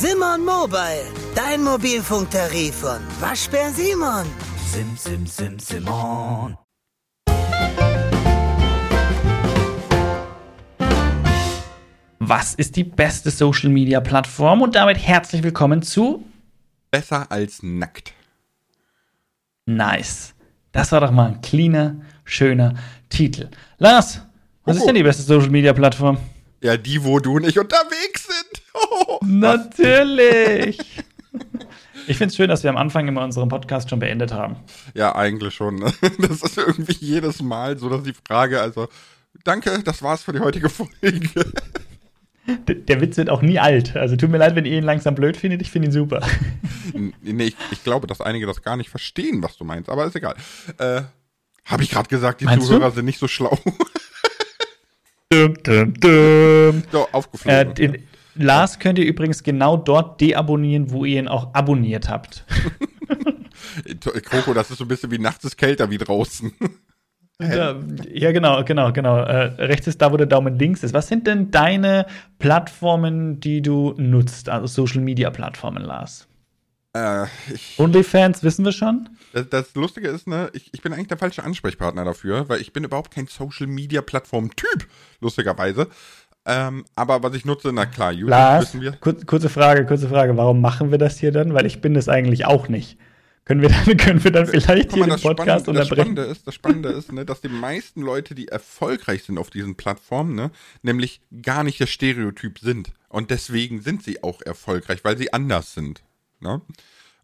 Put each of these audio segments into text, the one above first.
Simon Mobile, dein Mobilfunktarif von Waschbär Simon. Sim, sim, sim, Simon. Was ist die beste Social Media Plattform? Und damit herzlich willkommen zu Besser als nackt. Nice. Das war doch mal ein cleaner, schöner Titel. Lars, was Oh. ist denn die beste Social Media Plattform? Ja, die, wo du nicht unterwegs sind. Natürlich. Ich finde es schön, dass wir am Anfang immer unseren Podcast schon beendet haben. Ja, eigentlich schon. ne? Das ist irgendwie jedes Mal so, dass die Frage, also, danke, das war's für die heutige Folge. D der Witz wird auch nie alt. Also tut mir leid, wenn ihr ihn langsam blöd findet. Ich finde ihn super. Nee, ich, ich glaube, dass einige das gar nicht verstehen, was du meinst, aber ist egal. Äh, Habe ich gerade gesagt, die Meinst Zuhörer du? sind nicht so schlau. Dum, dum, dum. so, Äh, aufgeflogen. Lars könnt ihr übrigens genau dort deabonnieren, wo ihr ihn auch abonniert habt. Kroko, das ist so ein bisschen wie nachts ist kälter wie draußen. Ja, ja, genau, genau, genau. Äh, rechts ist da, wo der Daumen links ist. Was sind denn deine Plattformen, die du nutzt? Also Social Media Plattformen, Lars. äh, OnlyFans wissen wir schon. Das, das Lustige ist, ne, ich, ich bin eigentlich der falsche Ansprechpartner dafür, weil ich bin überhaupt kein Social Media Plattform Typ, lustigerweise. Ähm, aber was ich nutze, na klar, YouTube Lars, wissen wir. kur kurze Frage, kurze Frage. Warum machen wir das hier dann? Weil ich bin das eigentlich auch nicht. Können wir dann, können wir dann vielleicht Guck mal, hier den das, Podcast Spannende, das unterbrechen? Spannende ist, das Spannende ist, ne, dass die meisten Leute, die erfolgreich sind auf diesen Plattformen, ne, nämlich gar nicht der Stereotyp sind. Und deswegen sind sie auch erfolgreich, weil sie anders sind. Ne?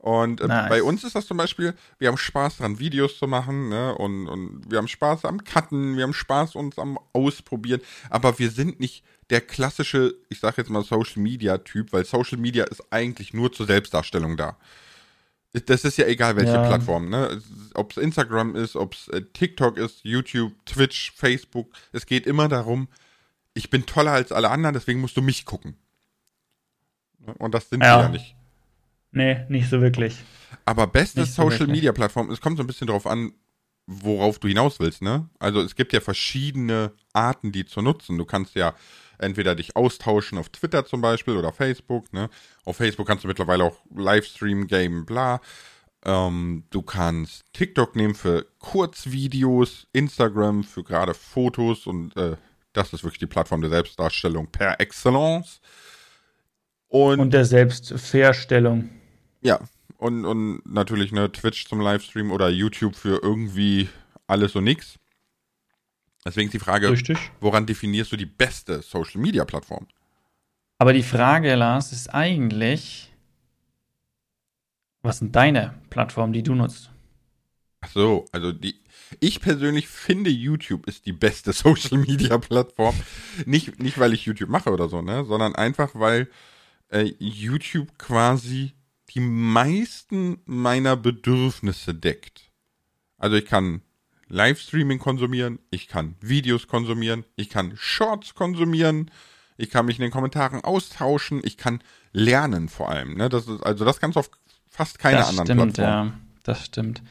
Und äh, Nice. bei uns ist das zum Beispiel, wir haben Spaß daran, Videos zu machen, ne? Und, und wir haben Spaß am Cutten, wir haben Spaß uns am Ausprobieren, aber wir sind nicht der klassische, ich sag jetzt mal Social Media Typ, weil Social Media ist eigentlich nur zur Selbstdarstellung da. Das ist ja egal, welche Ja. Plattform, ne? Ob es Instagram ist, ob es äh, TikTok ist, YouTube, Twitch, Facebook. Es geht immer darum, ich bin toller als alle anderen, deswegen musst du mich gucken. Ne? Und das sind Ja. wir ja nicht. Nee, nicht so wirklich. Aber beste Nicht so Social. Media Plattform, es kommt so ein bisschen drauf an, worauf du hinaus willst, ne? Also es gibt ja verschiedene Arten, die zu nutzen. Du kannst ja entweder dich austauschen auf Twitter zum Beispiel oder Facebook, ne? Auf Facebook kannst du mittlerweile auch Livestream, Game, bla. Ähm, du kannst TikTok nehmen für Kurzvideos, Instagram für gerade Fotos und äh, das ist wirklich die Plattform der Selbstdarstellung per Excellence. Und, Und der Selbstverstellung. Ja, und, und natürlich ne, Twitch zum Livestream oder YouTube für irgendwie alles und nix. Deswegen ist die Frage, Richtig. woran definierst du die beste Social Media Plattform? Aber die Frage, Lars, ist eigentlich, was sind deine Plattformen, die du nutzt? Ach so, also die. Ich persönlich finde, YouTube ist die beste Social Media Plattform. nicht, nicht, weil ich YouTube mache oder so, ne, sondern einfach, weil äh, YouTube quasi die meisten meiner Bedürfnisse deckt. Also ich kann Livestreaming konsumieren, ich kann Videos konsumieren, ich kann Shorts konsumieren, ich kann mich in den Kommentaren austauschen, ich kann lernen vor allem. Ne? Das ist, also das kannst du auf fast keine das anderen stimmt, Plattformen. ja. Das stimmt.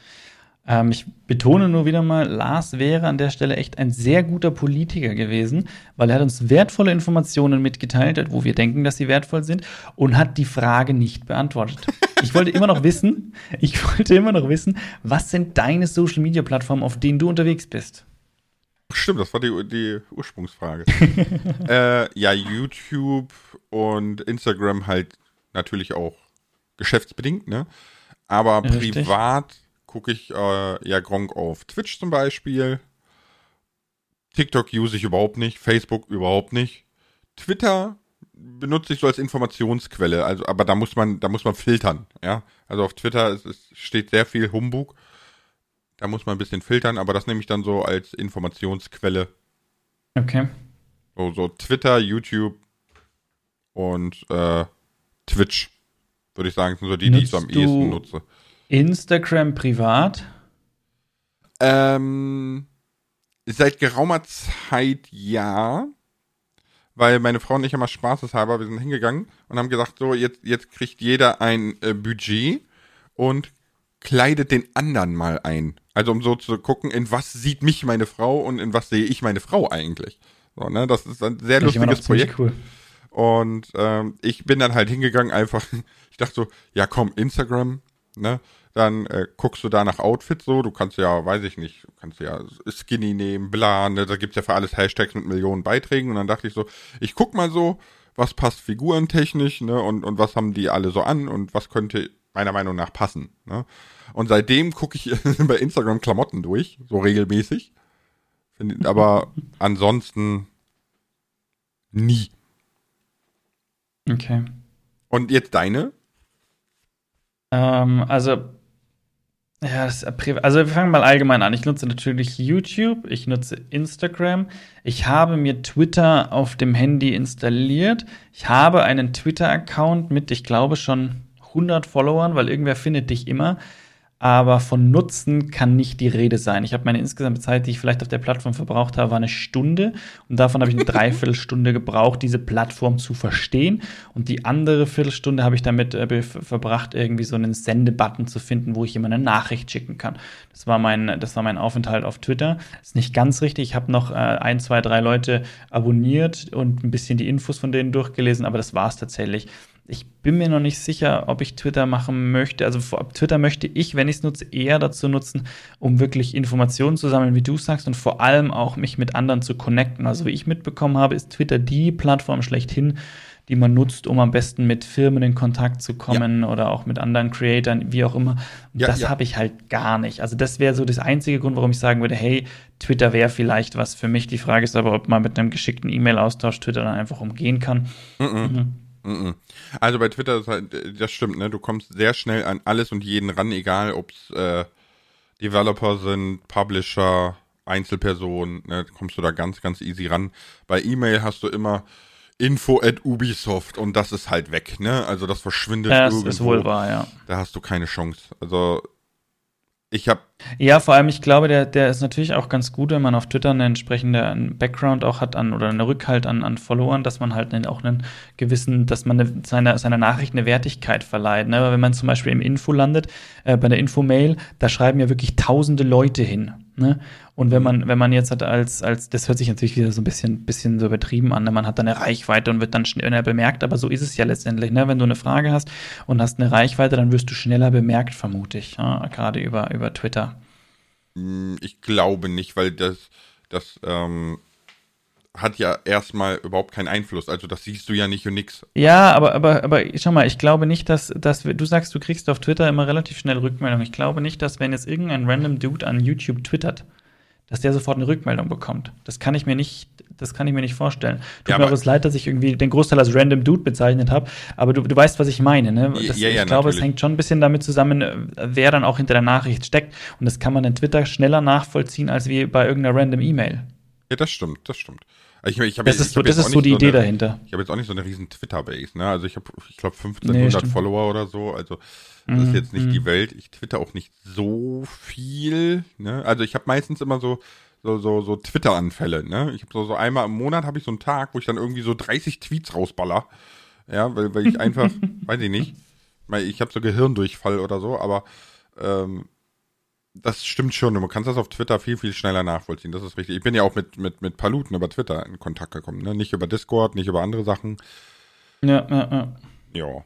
Ähm, ich betone nur wieder mal, Lars wäre an der Stelle echt ein sehr guter Politiker gewesen, weil er hat uns wertvolle Informationen mitgeteilt, wo wir denken, dass sie wertvoll sind, und hat die Frage nicht beantwortet. Ich wollte immer noch wissen, ich wollte immer noch wissen, was sind deine Social Media Plattformen, auf denen du unterwegs bist? Stimmt, das war die, die Ursprungsfrage. äh, ja, YouTube und Instagram halt natürlich auch geschäftsbedingt, ne? Aber Richtig. privat gucke ich äh, ja Gronk auf Twitch zum Beispiel. TikTok use ich überhaupt nicht, Facebook überhaupt nicht. Twitter benutze ich so als Informationsquelle, also aber da muss man, da muss man filtern, ja. Also auf Twitter ist, es steht sehr viel Humbug. Da muss man ein bisschen filtern, aber das nehme ich dann so als Informationsquelle. Okay. So, so Twitter, YouTube und äh, Twitch, würde ich sagen, sind so die, die ich so am Nutzt ehesten nutze. Instagram privat? Ähm, seit geraumer Zeit ja. Weil meine Frau und ich immer spaßeshalber, wir sind hingegangen und haben gesagt, so, jetzt, jetzt kriegt jeder ein äh, Budget und kleidet den anderen mal ein. Also um so zu gucken, in was sieht mich meine Frau und in was sehe ich meine Frau eigentlich. So, ne? Das ist ein sehr ich lustiges Projekt. cool. Und ähm, ich bin dann halt hingegangen, einfach, ich dachte so, ja komm, Instagram, ne? Dann äh, guckst du da nach Outfits so, du kannst ja, weiß ich nicht, du kannst ja Skinny nehmen, bla, ne? da gibt's ja für alles Hashtags mit Millionen Beiträgen. Und dann dachte ich so, ich guck mal so, was passt figurentechnisch, ne? Und, und was haben die alle so an und was könnte meiner Meinung nach passen. Ne? Und seitdem gucke ich bei Instagram Klamotten durch, so regelmäßig. Aber ansonsten nie. Okay. Und jetzt deine? Ähm, also, ja, das, also wir fangen mal allgemein an. Ich nutze natürlich YouTube, ich nutze Instagram, ich habe mir Twitter auf dem Handy installiert. Ich habe einen Twitter-Account mit, ich glaube, schon 100 Followern, weil irgendwer findet dich immer aber von Nutzen kann nicht die Rede sein. Ich habe meine insgesamte Zeit, die ich vielleicht auf der Plattform verbraucht habe, war eine Stunde und davon habe ich eine Dreiviertelstunde gebraucht, diese Plattform zu verstehen und die andere Viertelstunde habe ich damit äh, verbracht, irgendwie so einen Sendebutton zu finden, wo ich immer eine Nachricht schicken kann. Das war mein, das war mein Aufenthalt auf Twitter. Das ist nicht ganz richtig. Ich habe noch äh, ein, zwei, drei Leute abonniert und ein bisschen die Infos von denen durchgelesen, aber das war es tatsächlich. Ich bin mir noch nicht sicher, ob ich Twitter machen möchte. Also Twitter möchte ich, wenn ich es nutze, eher dazu nutzen, um wirklich Informationen zu sammeln, wie du sagst, und vor allem auch mich mit anderen zu connecten. Also wie ich mitbekommen habe, ist Twitter die Plattform schlechthin, die man nutzt, um am besten mit Firmen in Kontakt zu kommen ja. oder auch mit anderen Creatoren, wie auch immer. Und ja, das ja. habe ich halt gar nicht. Also das wäre so das einzige Grund, warum ich sagen würde, hey, Twitter wäre vielleicht was für mich. Die Frage ist aber, ob man mit einem geschickten E-Mail-Austausch Twitter dann einfach umgehen kann. -mm. Mhm. Also bei Twitter, ist halt, das stimmt, ne? Du kommst sehr schnell an alles und jeden ran, egal ob es äh, Developer sind, Publisher, Einzelpersonen, ne? kommst du da ganz, ganz easy ran. Bei E-Mail hast du immer info at Ubisoft und das ist halt weg, ne? Also das verschwindet das irgendwo. Ist wohl wahr, ja. Da hast du keine Chance. Also ich habe ja, vor allem, ich glaube, der, der ist natürlich auch ganz gut, wenn man auf Twitter einen entsprechenden Background auch hat an oder einen Rückhalt an, an Followern, dass man halt auch einen gewissen, dass man eine, seiner, seiner Nachricht eine Wertigkeit verleiht. Ne? wenn man zum Beispiel im Info landet, äh, bei der Infomail, da schreiben ja wirklich tausende Leute hin. Ne? Und wenn man, wenn man jetzt hat als, als, das hört sich natürlich wieder so ein bisschen, bisschen so übertrieben an, ne? man hat dann eine Reichweite und wird dann schneller bemerkt, aber so ist es ja letztendlich. Ne? Wenn du eine Frage hast und hast eine Reichweite, dann wirst du schneller bemerkt, vermute ich, ja? gerade über, über Twitter. Hm, ich glaube nicht, weil das, das ähm, hat ja erstmal überhaupt keinen Einfluss. Also das siehst du ja nicht und nix. Ja, aber, aber, aber schau mal, ich glaube nicht, dass, dass du sagst, du kriegst auf Twitter immer relativ schnell Rückmeldung. Ich glaube nicht, dass wenn jetzt irgendein random Dude an YouTube twittert, dass der sofort eine Rückmeldung bekommt. Das kann ich mir nicht, das kann ich mir nicht vorstellen. Tut ja, mir auch leid, dass ich irgendwie den Großteil als Random Dude bezeichnet habe, aber du, du weißt, was ich meine. Ne? Das, ja, ja, ich glaube, natürlich. es hängt schon ein bisschen damit zusammen, wer dann auch hinter der Nachricht steckt. Und das kann man in Twitter schneller nachvollziehen als wie bei irgendeiner random E-Mail. Ja, das stimmt, das stimmt. Ich, ich hab, das ist, so, das ist so die Idee so eine, dahinter. Ich habe jetzt auch nicht so eine riesen Twitter-Base, ne? Also ich habe, ich glaube, 1500 nee, Follower oder so. Also das mhm. ist jetzt nicht mhm. die Welt. Ich twitter auch nicht so viel. Ne? Also ich habe meistens immer so so, so, so Twitter-Anfälle, ne? Ich habe so, so einmal im Monat habe ich so einen Tag, wo ich dann irgendwie so 30 Tweets rausballer. Ja, weil, weil ich einfach, weiß ich nicht, weil ich habe so Gehirndurchfall oder so, aber ähm, das stimmt schon. Du kannst das auf Twitter viel, viel schneller nachvollziehen. Das ist richtig. Ich bin ja auch mit, mit, mit Paluten über Twitter in Kontakt gekommen, ne? Nicht über Discord, nicht über andere Sachen. Ja, ja, ja. Ja.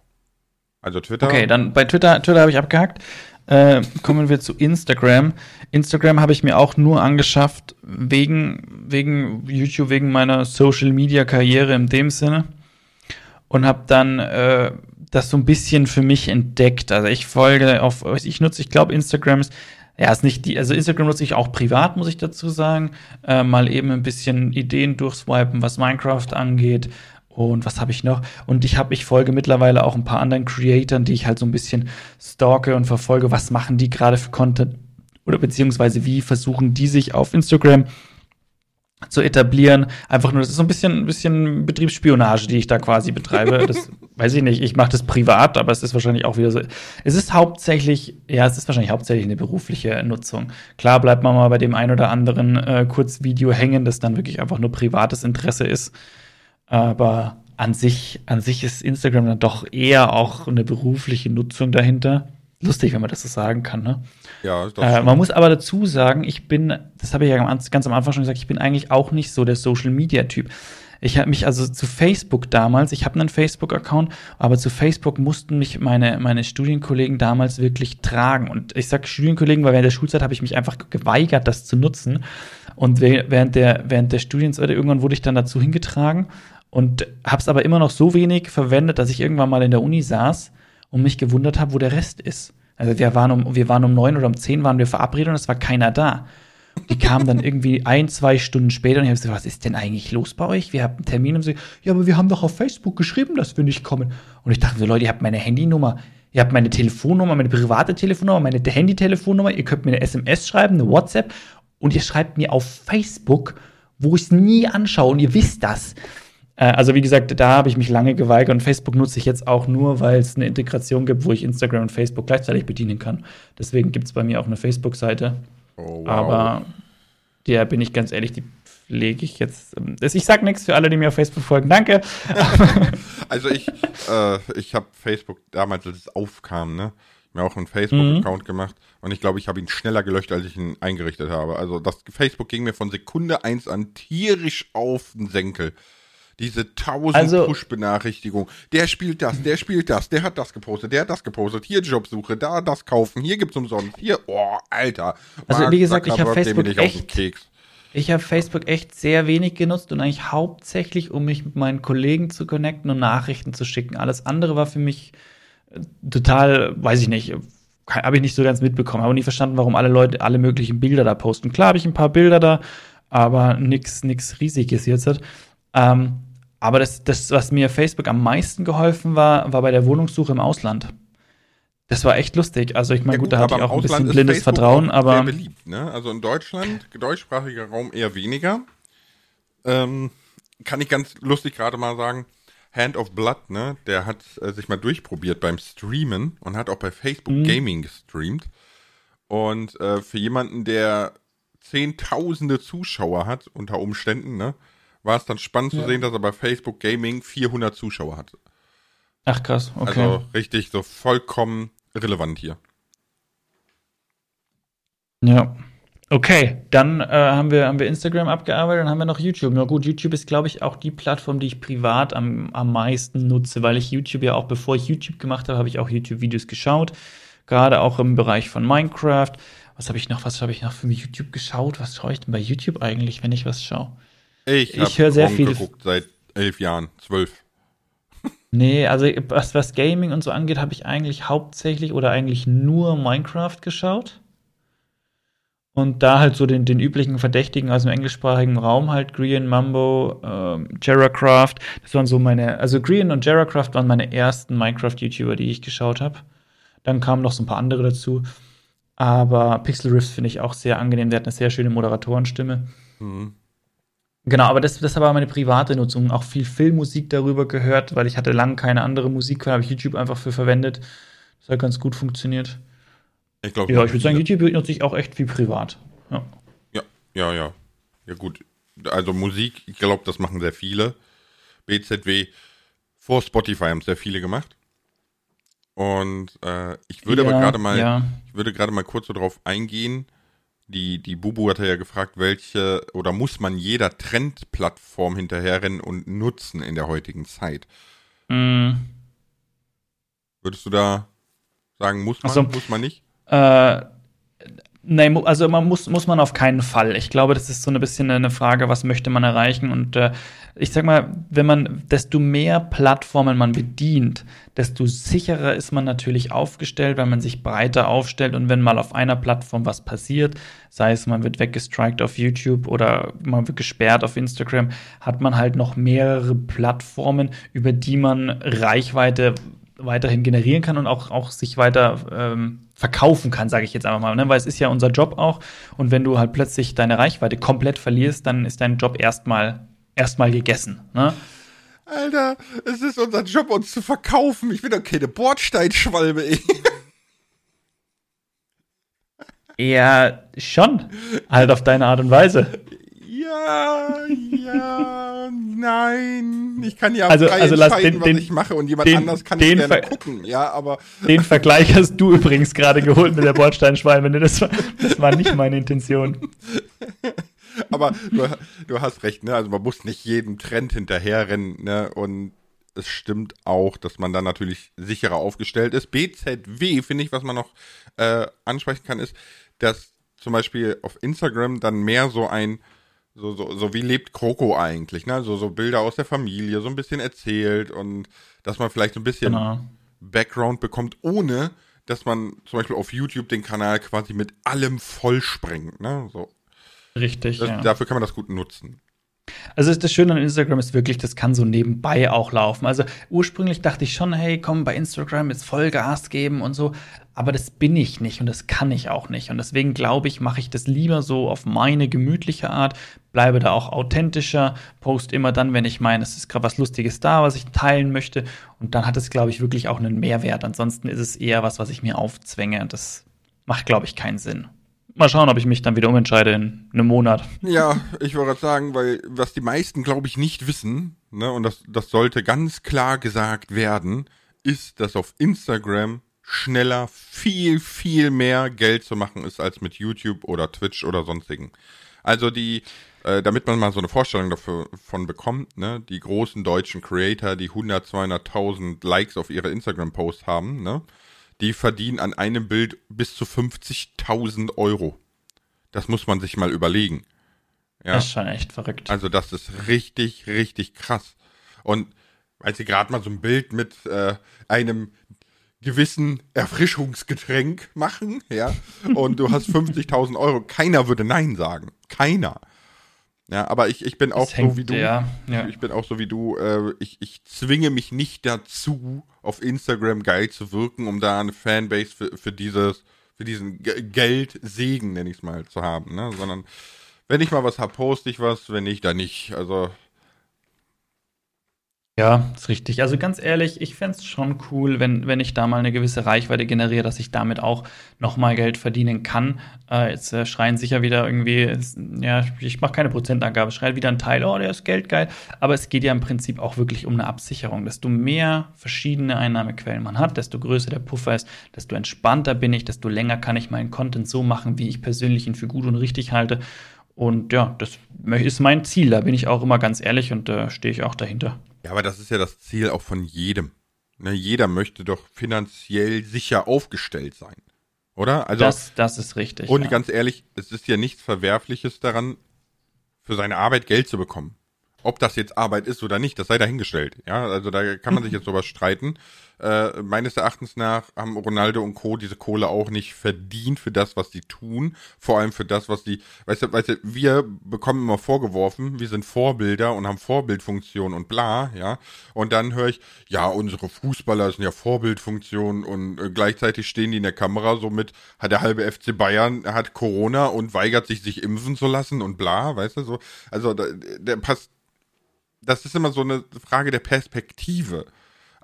Also Twitter. Okay, dann bei Twitter, Twitter habe ich abgehakt. Äh, kommen wir zu Instagram. Instagram habe ich mir auch nur angeschafft wegen, wegen YouTube, wegen meiner Social Media Karriere in dem Sinne. Und habe dann äh, das so ein bisschen für mich entdeckt. Also ich folge auf, ich nutze, ich glaube, Instagram ist, ja, ist nicht die, also Instagram nutze ich auch privat, muss ich dazu sagen. Äh, mal eben ein bisschen Ideen durchswipen, was Minecraft angeht und was habe ich noch? Und ich habe, ich folge mittlerweile auch ein paar anderen Creatoren, die ich halt so ein bisschen stalke und verfolge, was machen die gerade für Content oder beziehungsweise wie versuchen die sich auf Instagram zu etablieren. Einfach nur, das ist so ein bisschen, ein bisschen Betriebsspionage, die ich da quasi betreibe. Das weiß ich nicht. Ich mache das privat, aber es ist wahrscheinlich auch wieder so. Es ist hauptsächlich, ja, es ist wahrscheinlich hauptsächlich eine berufliche Nutzung. Klar bleibt man mal bei dem ein oder anderen äh, Kurzvideo hängen, das dann wirklich einfach nur privates Interesse ist. Aber an sich, an sich ist Instagram dann doch eher auch eine berufliche Nutzung dahinter. Lustig, wenn man das so sagen kann, ne? Ja, das äh, Man muss aber dazu sagen, ich bin, das habe ich ja ganz am Anfang schon gesagt, ich bin eigentlich auch nicht so der Social Media Typ. Ich habe mich also zu Facebook damals, ich habe einen Facebook-Account, aber zu Facebook mussten mich meine, meine Studienkollegen damals wirklich tragen. Und ich sage Studienkollegen, weil während der Schulzeit habe ich mich einfach geweigert, das zu nutzen. Und während der, während der Studienzeit irgendwann wurde ich dann dazu hingetragen und habe es aber immer noch so wenig verwendet, dass ich irgendwann mal in der Uni saß und mich gewundert habe, wo der Rest ist. Also wir waren um, wir waren um neun oder um zehn waren wir verabredet und es war keiner da. Die kamen dann irgendwie ein, zwei Stunden später und ich habe gesagt, was ist denn eigentlich los bei euch? Wir haben einen Termin und sie, ja, aber wir haben doch auf Facebook geschrieben, dass wir nicht kommen. Und ich dachte so, Leute, ihr habt meine Handynummer, ihr habt meine Telefonnummer, meine private Telefonnummer, meine Handytelefonnummer, ihr könnt mir eine SMS schreiben, eine WhatsApp und ihr schreibt mir auf Facebook, wo ich es nie anschaue und ihr wisst das. Äh, also wie gesagt, da habe ich mich lange geweigert und Facebook nutze ich jetzt auch nur, weil es eine Integration gibt, wo ich Instagram und Facebook gleichzeitig bedienen kann. Deswegen gibt es bei mir auch eine Facebook-Seite. Oh, wow. Aber der bin ich ganz ehrlich, die pflege ich jetzt. Ähm, ich sag nichts für alle, die mir auf Facebook folgen. Danke. also ich, äh, ich habe Facebook damals, als es aufkam, ne? mir auch einen Facebook-Account mhm. gemacht und ich glaube, ich habe ihn schneller gelöscht, als ich ihn eingerichtet habe. Also das Facebook ging mir von Sekunde eins an tierisch auf den Senkel. Diese tausend also, Push-Benachrichtigungen. Der spielt das, der spielt das, der hat das gepostet, der hat das gepostet. Hier Jobsuche, da das kaufen, hier gibt's umsonst. Hier, oh, Alter. Also Mark, wie gesagt, ich habe Facebook echt, ich habe Facebook echt sehr wenig genutzt und eigentlich hauptsächlich, um mich mit meinen Kollegen zu connecten und Nachrichten zu schicken. Alles andere war für mich äh, total, weiß ich nicht, habe ich nicht so ganz mitbekommen. Habe nie verstanden, warum alle Leute alle möglichen Bilder da posten. Klar habe ich ein paar Bilder da, aber nichts nix Riesiges jetzt. Ähm, aber das, das, was mir Facebook am meisten geholfen war, war bei der Wohnungssuche im Ausland. Das war echt lustig. Also ich meine, ja, gut, da hatte ich auch ein bisschen blindes Vertrauen, aber. Sehr beliebt, ne? Also in Deutschland, deutschsprachiger Raum eher weniger. Ähm, kann ich ganz lustig gerade mal sagen, Hand of Blood, ne? Der hat äh, sich mal durchprobiert beim Streamen und hat auch bei Facebook mhm. Gaming gestreamt. Und äh, für jemanden, der zehntausende Zuschauer hat, unter Umständen, ne? War es dann spannend ja. zu sehen, dass er bei Facebook Gaming 400 Zuschauer hat. Ach krass, okay. Also richtig so vollkommen relevant hier. Ja. Okay, dann äh, haben, wir, haben wir Instagram abgearbeitet, dann haben wir noch YouTube. Na gut, YouTube ist, glaube ich, auch die Plattform, die ich privat am, am meisten nutze, weil ich YouTube ja auch, bevor ich YouTube gemacht habe, habe ich auch YouTube-Videos geschaut. Gerade auch im Bereich von Minecraft. Was habe ich noch, was habe ich noch für YouTube geschaut? Was schaue ich denn bei YouTube eigentlich, wenn ich was schaue? Ich, ich höre sehr viel. geguckt seit elf Jahren, zwölf. Nee, also was, was Gaming und so angeht, habe ich eigentlich hauptsächlich oder eigentlich nur Minecraft geschaut. Und da halt so den, den üblichen Verdächtigen aus dem englischsprachigen Raum halt, Green, Mambo, ähm. Das waren so meine, also Green und Jarracraft waren meine ersten Minecraft-YouTuber, die ich geschaut habe. Dann kamen noch so ein paar andere dazu. Aber Pixel Riffs finde ich auch sehr angenehm. Der hat eine sehr schöne Moderatorenstimme. Mhm. Genau, aber das, das war meine private Nutzung. Auch viel Filmmusik darüber gehört, weil ich hatte lange keine andere Musik, habe ich YouTube einfach für verwendet. Das hat ganz gut funktioniert. Ich glaube, ja, ich würde sagen, YouTube nutze ich auch echt viel privat. Ja, ja, ja. Ja, ja gut. Also Musik, ich glaube, das machen sehr viele. BZW vor Spotify haben sehr viele gemacht. Und äh, ich würde ja, aber gerade mal, ja. ich würde gerade mal kurz so drauf eingehen, die, die Bubu hatte ja gefragt, welche oder muss man jeder Trendplattform hinterherrennen und nutzen in der heutigen Zeit? Mm. Würdest du da sagen, muss man, also, muss man nicht? Äh, Nein, also man muss, muss man auf keinen Fall. Ich glaube, das ist so ein bisschen eine Frage, was möchte man erreichen. Und äh, ich sag mal, wenn man, desto mehr Plattformen man bedient, desto sicherer ist man natürlich aufgestellt, weil man sich breiter aufstellt. Und wenn mal auf einer Plattform was passiert, sei es man wird weggestrikt auf YouTube oder man wird gesperrt auf Instagram, hat man halt noch mehrere Plattformen, über die man Reichweite weiterhin generieren kann und auch, auch sich weiter ähm, verkaufen kann, sage ich jetzt einfach mal. Ne? Weil es ist ja unser Job auch. Und wenn du halt plötzlich deine Reichweite komplett verlierst, dann ist dein Job erstmal erstmal gegessen. Ne? Alter, es ist unser Job, uns zu verkaufen. Ich bin doch keine Bordsteinschwalbe, ey. Ja, schon. Halt auf deine Art und Weise. Ja, ja, nein. Ich kann ja also, frei also entscheiden, den, was ich mache und jemand den, anders kann den gerne gucken. Ja, aber den Vergleich hast du übrigens gerade geholt mit der Bordsteinschwalbe. Das war, das war nicht meine Intention. Aber du, du hast recht, ne? Also man muss nicht jedem Trend hinterherrennen, ne? Und es stimmt auch, dass man dann natürlich sicherer aufgestellt ist. BZW, finde ich, was man noch äh, ansprechen kann, ist, dass zum Beispiel auf Instagram dann mehr so ein, so, so, so wie lebt Kroko eigentlich, ne? So, so Bilder aus der Familie, so ein bisschen erzählt und dass man vielleicht so ein bisschen Genau. Background bekommt, ohne dass man zum Beispiel auf YouTube den Kanal quasi mit allem vollsprengt, ne? So. Richtig, Das, ja. Dafür kann man das gut nutzen. Also das Schöne an Instagram ist wirklich, das kann so nebenbei auch laufen. Also ursprünglich dachte ich schon, hey, komm, bei Instagram jetzt Vollgas geben und so. Aber das bin ich nicht und das kann ich auch nicht. Und deswegen glaube ich, mache ich das lieber so auf meine gemütliche Art, bleibe da auch authentischer, post immer dann, wenn ich meine, es ist gerade was Lustiges da, was ich teilen möchte. Und dann hat es, glaube ich, wirklich auch einen Mehrwert. Ansonsten ist es eher was, was ich mir aufzwänge. Das macht, glaube ich, keinen Sinn. Mal schauen, ob ich mich dann wieder umentscheide in einem Monat. Ja, ich wollte gerade sagen, weil was die meisten, glaube ich, nicht wissen, ne, und das, das sollte ganz klar gesagt werden, ist, dass auf Instagram schneller viel, viel mehr Geld zu machen ist als mit YouTube oder Twitch oder sonstigen. Also die, äh, damit man mal so eine Vorstellung davon bekommt, ne, die großen deutschen Creator, die 100, 200.000 Likes auf ihre Instagram-Posts haben, ne, die verdienen an einem Bild bis zu 50.000 Euro. Das muss man sich mal überlegen. Ja. Das ist schon echt verrückt. Also das ist richtig, richtig krass. Und weil sie gerade mal so ein Bild mit äh, einem gewissen Erfrischungsgetränk machen, ja, und du hast 50.000 Euro, keiner würde Nein sagen. Keiner. Ja, aber ich, ich bin auch so hängt, wie du. ja, ja. Ich bin auch so wie du. Äh, ich, ich zwinge mich nicht dazu, auf Instagram geil zu wirken, um da eine Fanbase für, für dieses, für diesen Ge- Geldsegen, nenne ich es mal, zu haben, ne? Sondern wenn ich mal was hab, poste ich was, wenn nicht, dann nicht. Also, Ja, ist richtig. Also ganz ehrlich, ich fänd's schon cool, wenn, wenn ich da mal eine gewisse Reichweite generiere, dass ich damit auch nochmal Geld verdienen kann. Äh, jetzt äh, schreien sicher wieder irgendwie, es- ja, ich mache keine Prozentangabe, schreit wieder ein Teil, oh, der ist geldgeil. Aber es geht ja im Prinzip auch wirklich um eine Absicherung. Desto mehr verschiedene Einnahmequellen man hat, desto größer der Puffer ist, desto entspannter bin ich, desto länger kann ich meinen Content so machen, wie ich persönlich ihn für gut und richtig halte. Und ja, das ist mein Ziel. Da bin ich auch immer ganz ehrlich und da stehe ich auch dahinter. Ja, aber das ist ja das Ziel auch von jedem. Ne, jeder möchte doch finanziell sicher aufgestellt sein. Oder? Also, das, das ist richtig. Und ja. ganz ehrlich, es ist ja nichts Verwerfliches daran, für seine Arbeit Geld zu bekommen. Ob das jetzt Arbeit ist oder nicht, das sei dahingestellt. Ja, also da kann man sich jetzt sowas streiten. Äh, meines Erachtens nach haben Ronaldo und Co. diese Kohle auch nicht verdient für das, was sie tun. Vor allem für das, was sie, weißt du, weißt du, wir bekommen immer vorgeworfen, wir sind Vorbilder und haben Vorbildfunktion und bla, ja. Und dann höre ich, ja, unsere Fußballer sind ja Vorbildfunktion und äh, gleichzeitig stehen die in der Kamera, somit hat der halbe FC Bayern hat Corona und weigert sich, sich impfen zu lassen und bla, weißt du, so. Also, da, der passt, das ist immer so eine Frage der Perspektive.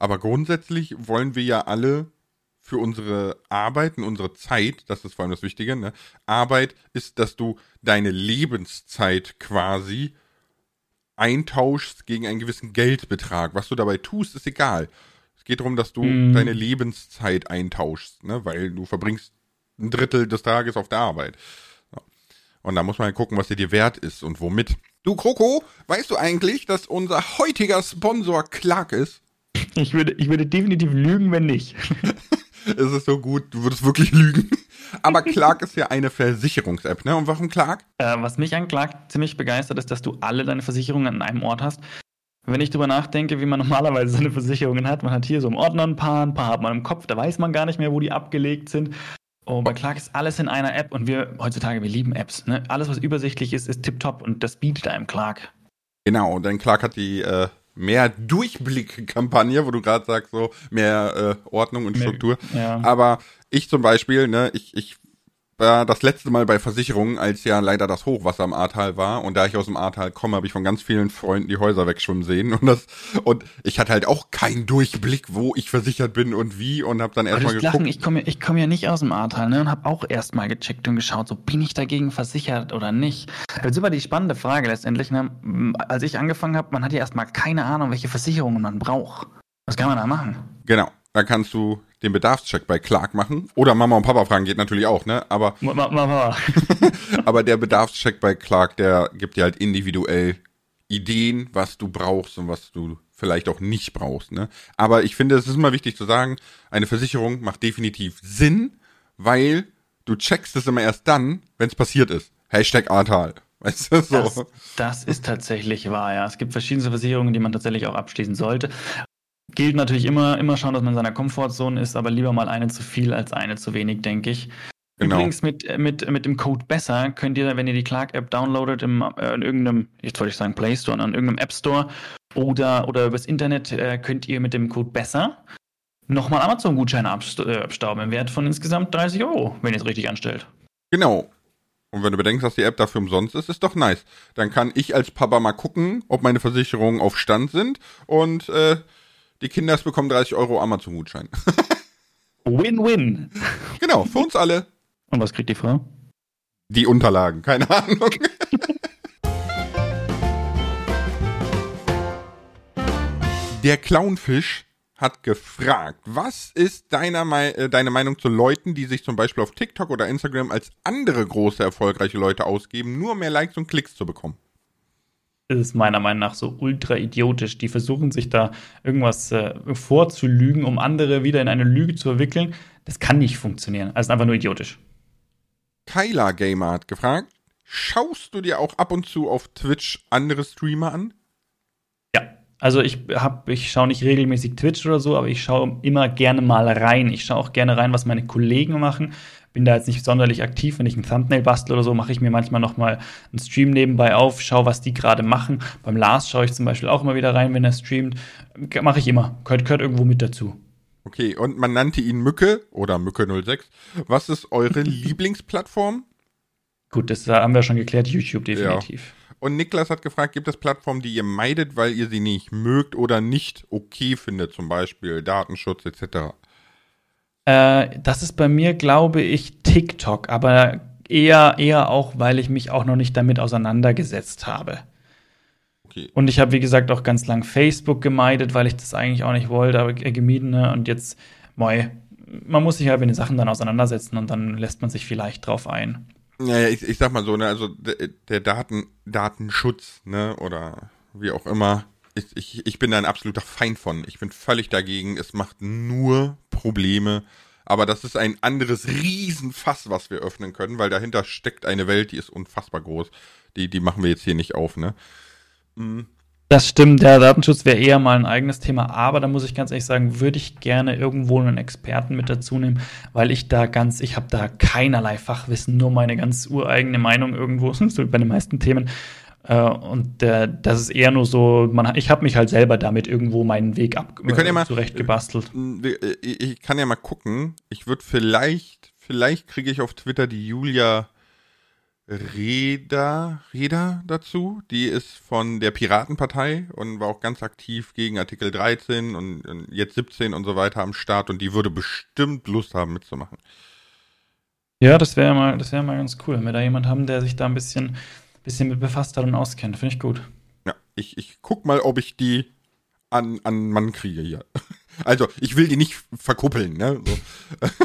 Aber grundsätzlich wollen wir ja alle für unsere Arbeit und unsere Zeit, das ist vor allem das Wichtige, ne? Arbeit ist, dass du deine Lebenszeit quasi eintauschst gegen einen gewissen Geldbetrag. Was du dabei tust, ist egal. Es geht darum, dass du Mhm. deine Lebenszeit eintauschst, ne? weil du verbringst ein Drittel des Tages auf der Arbeit. Und da muss man gucken, was dir dir wert ist und womit. Du, Kroko, weißt du eigentlich, dass unser heutiger Sponsor Clark ist? Ich würde, ich würde definitiv lügen, wenn nicht. Es ist so gut, du würdest wirklich lügen. Aber Clark ist ja eine Versicherungs-App, ne? Und warum Clark? Äh, was mich an Clark ziemlich begeistert, ist, dass du alle deine Versicherungen an einem Ort hast. Wenn ich drüber nachdenke, wie man normalerweise seine Versicherungen hat, man hat hier so im Ordner ein paar, ein paar hat man im Kopf, da weiß man gar nicht mehr, wo die abgelegt sind. Und bei Clark ist alles in einer App und wir heutzutage, wir lieben Apps. Ne? Alles, was übersichtlich ist, ist tipptopp und das bietet einem Clark. Genau, denn Clark hat die äh, mehr Durchblick-Kampagne, wo du gerade sagst, so mehr äh, Ordnung und Struktur. ja. Aber ich zum Beispiel, ne, ich, ich war das letzte Mal bei Versicherungen, als ja leider das Hochwasser im Ahrtal war. Und da ich aus dem Ahrtal komme, habe ich von ganz vielen Freunden die Häuser wegschwimmen sehen. Und das und ich hatte halt auch keinen Durchblick, wo ich versichert bin und wie. Und habe dann erstmal geguckt. Lachen, ich komme ich komm ja nicht aus dem Ahrtal ne, und habe auch erstmal gecheckt und geschaut, so bin ich dagegen versichert oder nicht. Das ist aber die spannende Frage letztendlich. Ne? Als ich angefangen habe, man hat ja erstmal keine Ahnung, welche Versicherungen man braucht. Was kann man da machen? Genau. Da kannst du den Bedarfscheck bei Clark machen. Oder Mama und Papa fragen, geht natürlich auch, ne? Aber Ma- ma- ma- ma. Aber der Bedarfscheck bei Clark, der gibt dir halt individuell Ideen, was du brauchst und was du vielleicht auch nicht brauchst. Ne? Aber ich finde, es ist immer wichtig zu sagen, eine Versicherung macht definitiv Sinn, weil du checkst es immer erst dann, wenn es passiert ist. Hashtag Ahrtal. Weißt du, so. Das, das ist tatsächlich wahr, ja. Es gibt verschiedene Versicherungen, die man tatsächlich auch abschließen sollte. Gilt natürlich immer, immer schauen, dass man in seiner Komfortzone ist, aber lieber mal eine zu viel als eine zu wenig, denke ich. Genau. Übrigens mit, mit, mit dem Code besser könnt ihr, wenn ihr die Clark-App downloadet im, äh, in irgendeinem, jetzt wollte ich sagen Play Store, an irgendeinem App Store oder, oder übers Internet, äh, könnt ihr mit dem Code besser nochmal Amazon-Gutscheine äh, abstauben im Wert von insgesamt 30 Euro, wenn ihr es richtig anstellt. Genau. Und wenn du bedenkst, dass die App dafür umsonst ist, ist doch nice. Dann kann ich als Papa mal gucken, ob meine Versicherungen auf Stand sind und äh, die Kinder bekommen 30 Euro Amazon-Gutschein. Win-win. Genau, für uns alle. Und was kriegt die Frau? Die Unterlagen, keine Ahnung. Der Clownfisch hat gefragt, was ist deiner, äh, deine Meinung zu Leuten, die sich zum Beispiel auf TikTok oder Instagram als andere große, erfolgreiche Leute ausgeben, nur mehr Likes und Klicks zu bekommen? Ist meiner Meinung nach so ultra idiotisch. Die versuchen sich da irgendwas äh, vorzulügen, um andere wieder in eine Lüge zu verwickeln. Das kann nicht funktionieren. Also einfach nur idiotisch. Kyla Gamer hat gefragt, schaust du dir auch ab und zu auf Twitch andere Streamer an? Also ich hab, ich schaue nicht regelmäßig Twitch oder so, aber ich schaue immer gerne mal rein. Ich schaue auch gerne rein, was meine Kollegen machen. Bin da jetzt nicht sonderlich aktiv. Wenn ich ein Thumbnail bastel oder so, mache ich mir manchmal noch mal einen Stream nebenbei auf, schaue, was die gerade machen. Beim Lars schaue ich zum Beispiel auch immer wieder rein, wenn er streamt. Mache ich immer. Gehört, gehört irgendwo mit dazu. Okay, und man nannte ihn Mücke oder Mücke06. Was ist eure Lieblingsplattform? Gut, das haben wir schon geklärt. YouTube definitiv. Ja. Und Niklas hat gefragt, gibt es Plattformen, die ihr meidet, weil ihr sie nicht mögt oder nicht okay findet, zum Beispiel Datenschutz etc.? Äh, das ist bei mir, glaube ich, TikTok, aber eher, eher auch, weil ich mich auch noch nicht damit auseinandergesetzt habe. Okay. Und ich habe, wie gesagt, auch ganz lang Facebook gemeidet, weil ich das eigentlich auch nicht wollte, aber gemieden. Ne? Und jetzt, moi, man muss sich halt mit den Sachen dann auseinandersetzen und dann lässt man sich vielleicht drauf ein. Naja, ich, ich sag mal so, ne, also der, der Daten, Datenschutz, ne, oder wie auch immer, ich, ich, ich bin da ein absoluter Feind von. Ich bin völlig dagegen. Es macht nur Probleme. Aber das ist ein anderes Riesenfass, was wir öffnen können, weil dahinter steckt eine Welt, die ist unfassbar groß. Die, die machen wir jetzt hier nicht auf, ne? Mhm. Das stimmt, der Datenschutz wäre eher mal ein eigenes Thema, aber da muss ich ganz ehrlich sagen, würde ich gerne irgendwo einen Experten mit dazu nehmen, weil ich da ganz, ich habe da keinerlei Fachwissen, nur meine ganz ureigene Meinung irgendwo, so bei den meisten Themen. Äh, und äh, das ist eher nur so, man, ich habe mich halt selber damit irgendwo meinen Weg ab Wir können ja mal, zurecht gebastelt. Äh, ich kann ja mal gucken. Ich würde vielleicht, vielleicht kriege ich auf Twitter die Julia Reda, Reda dazu. Die ist von der Piratenpartei und war auch ganz aktiv gegen Artikel 13 und, und jetzt 17 und so weiter am Start und die würde bestimmt Lust haben mitzumachen. Ja, das wäre mal, das wäre mal ganz cool, wenn wir da jemand haben, der sich da ein bisschen, bisschen mit befasst hat und auskennt. Finde ich gut. Ja, ich, ich guck mal, ob ich die an, an Mann kriege hier. Also, ich will die nicht verkuppeln, ne? So.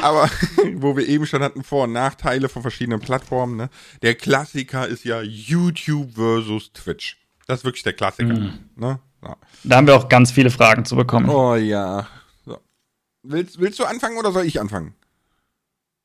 Aber wo wir eben schon hatten, Vor- und Nachteile von verschiedenen Plattformen, ne? Der Klassiker ist ja YouTube versus Twitch. Das ist wirklich der Klassiker. Mhm. Ne? Ja. Da haben wir auch ganz viele Fragen zu bekommen. Oh ja. So. Willst, willst du anfangen oder soll ich anfangen?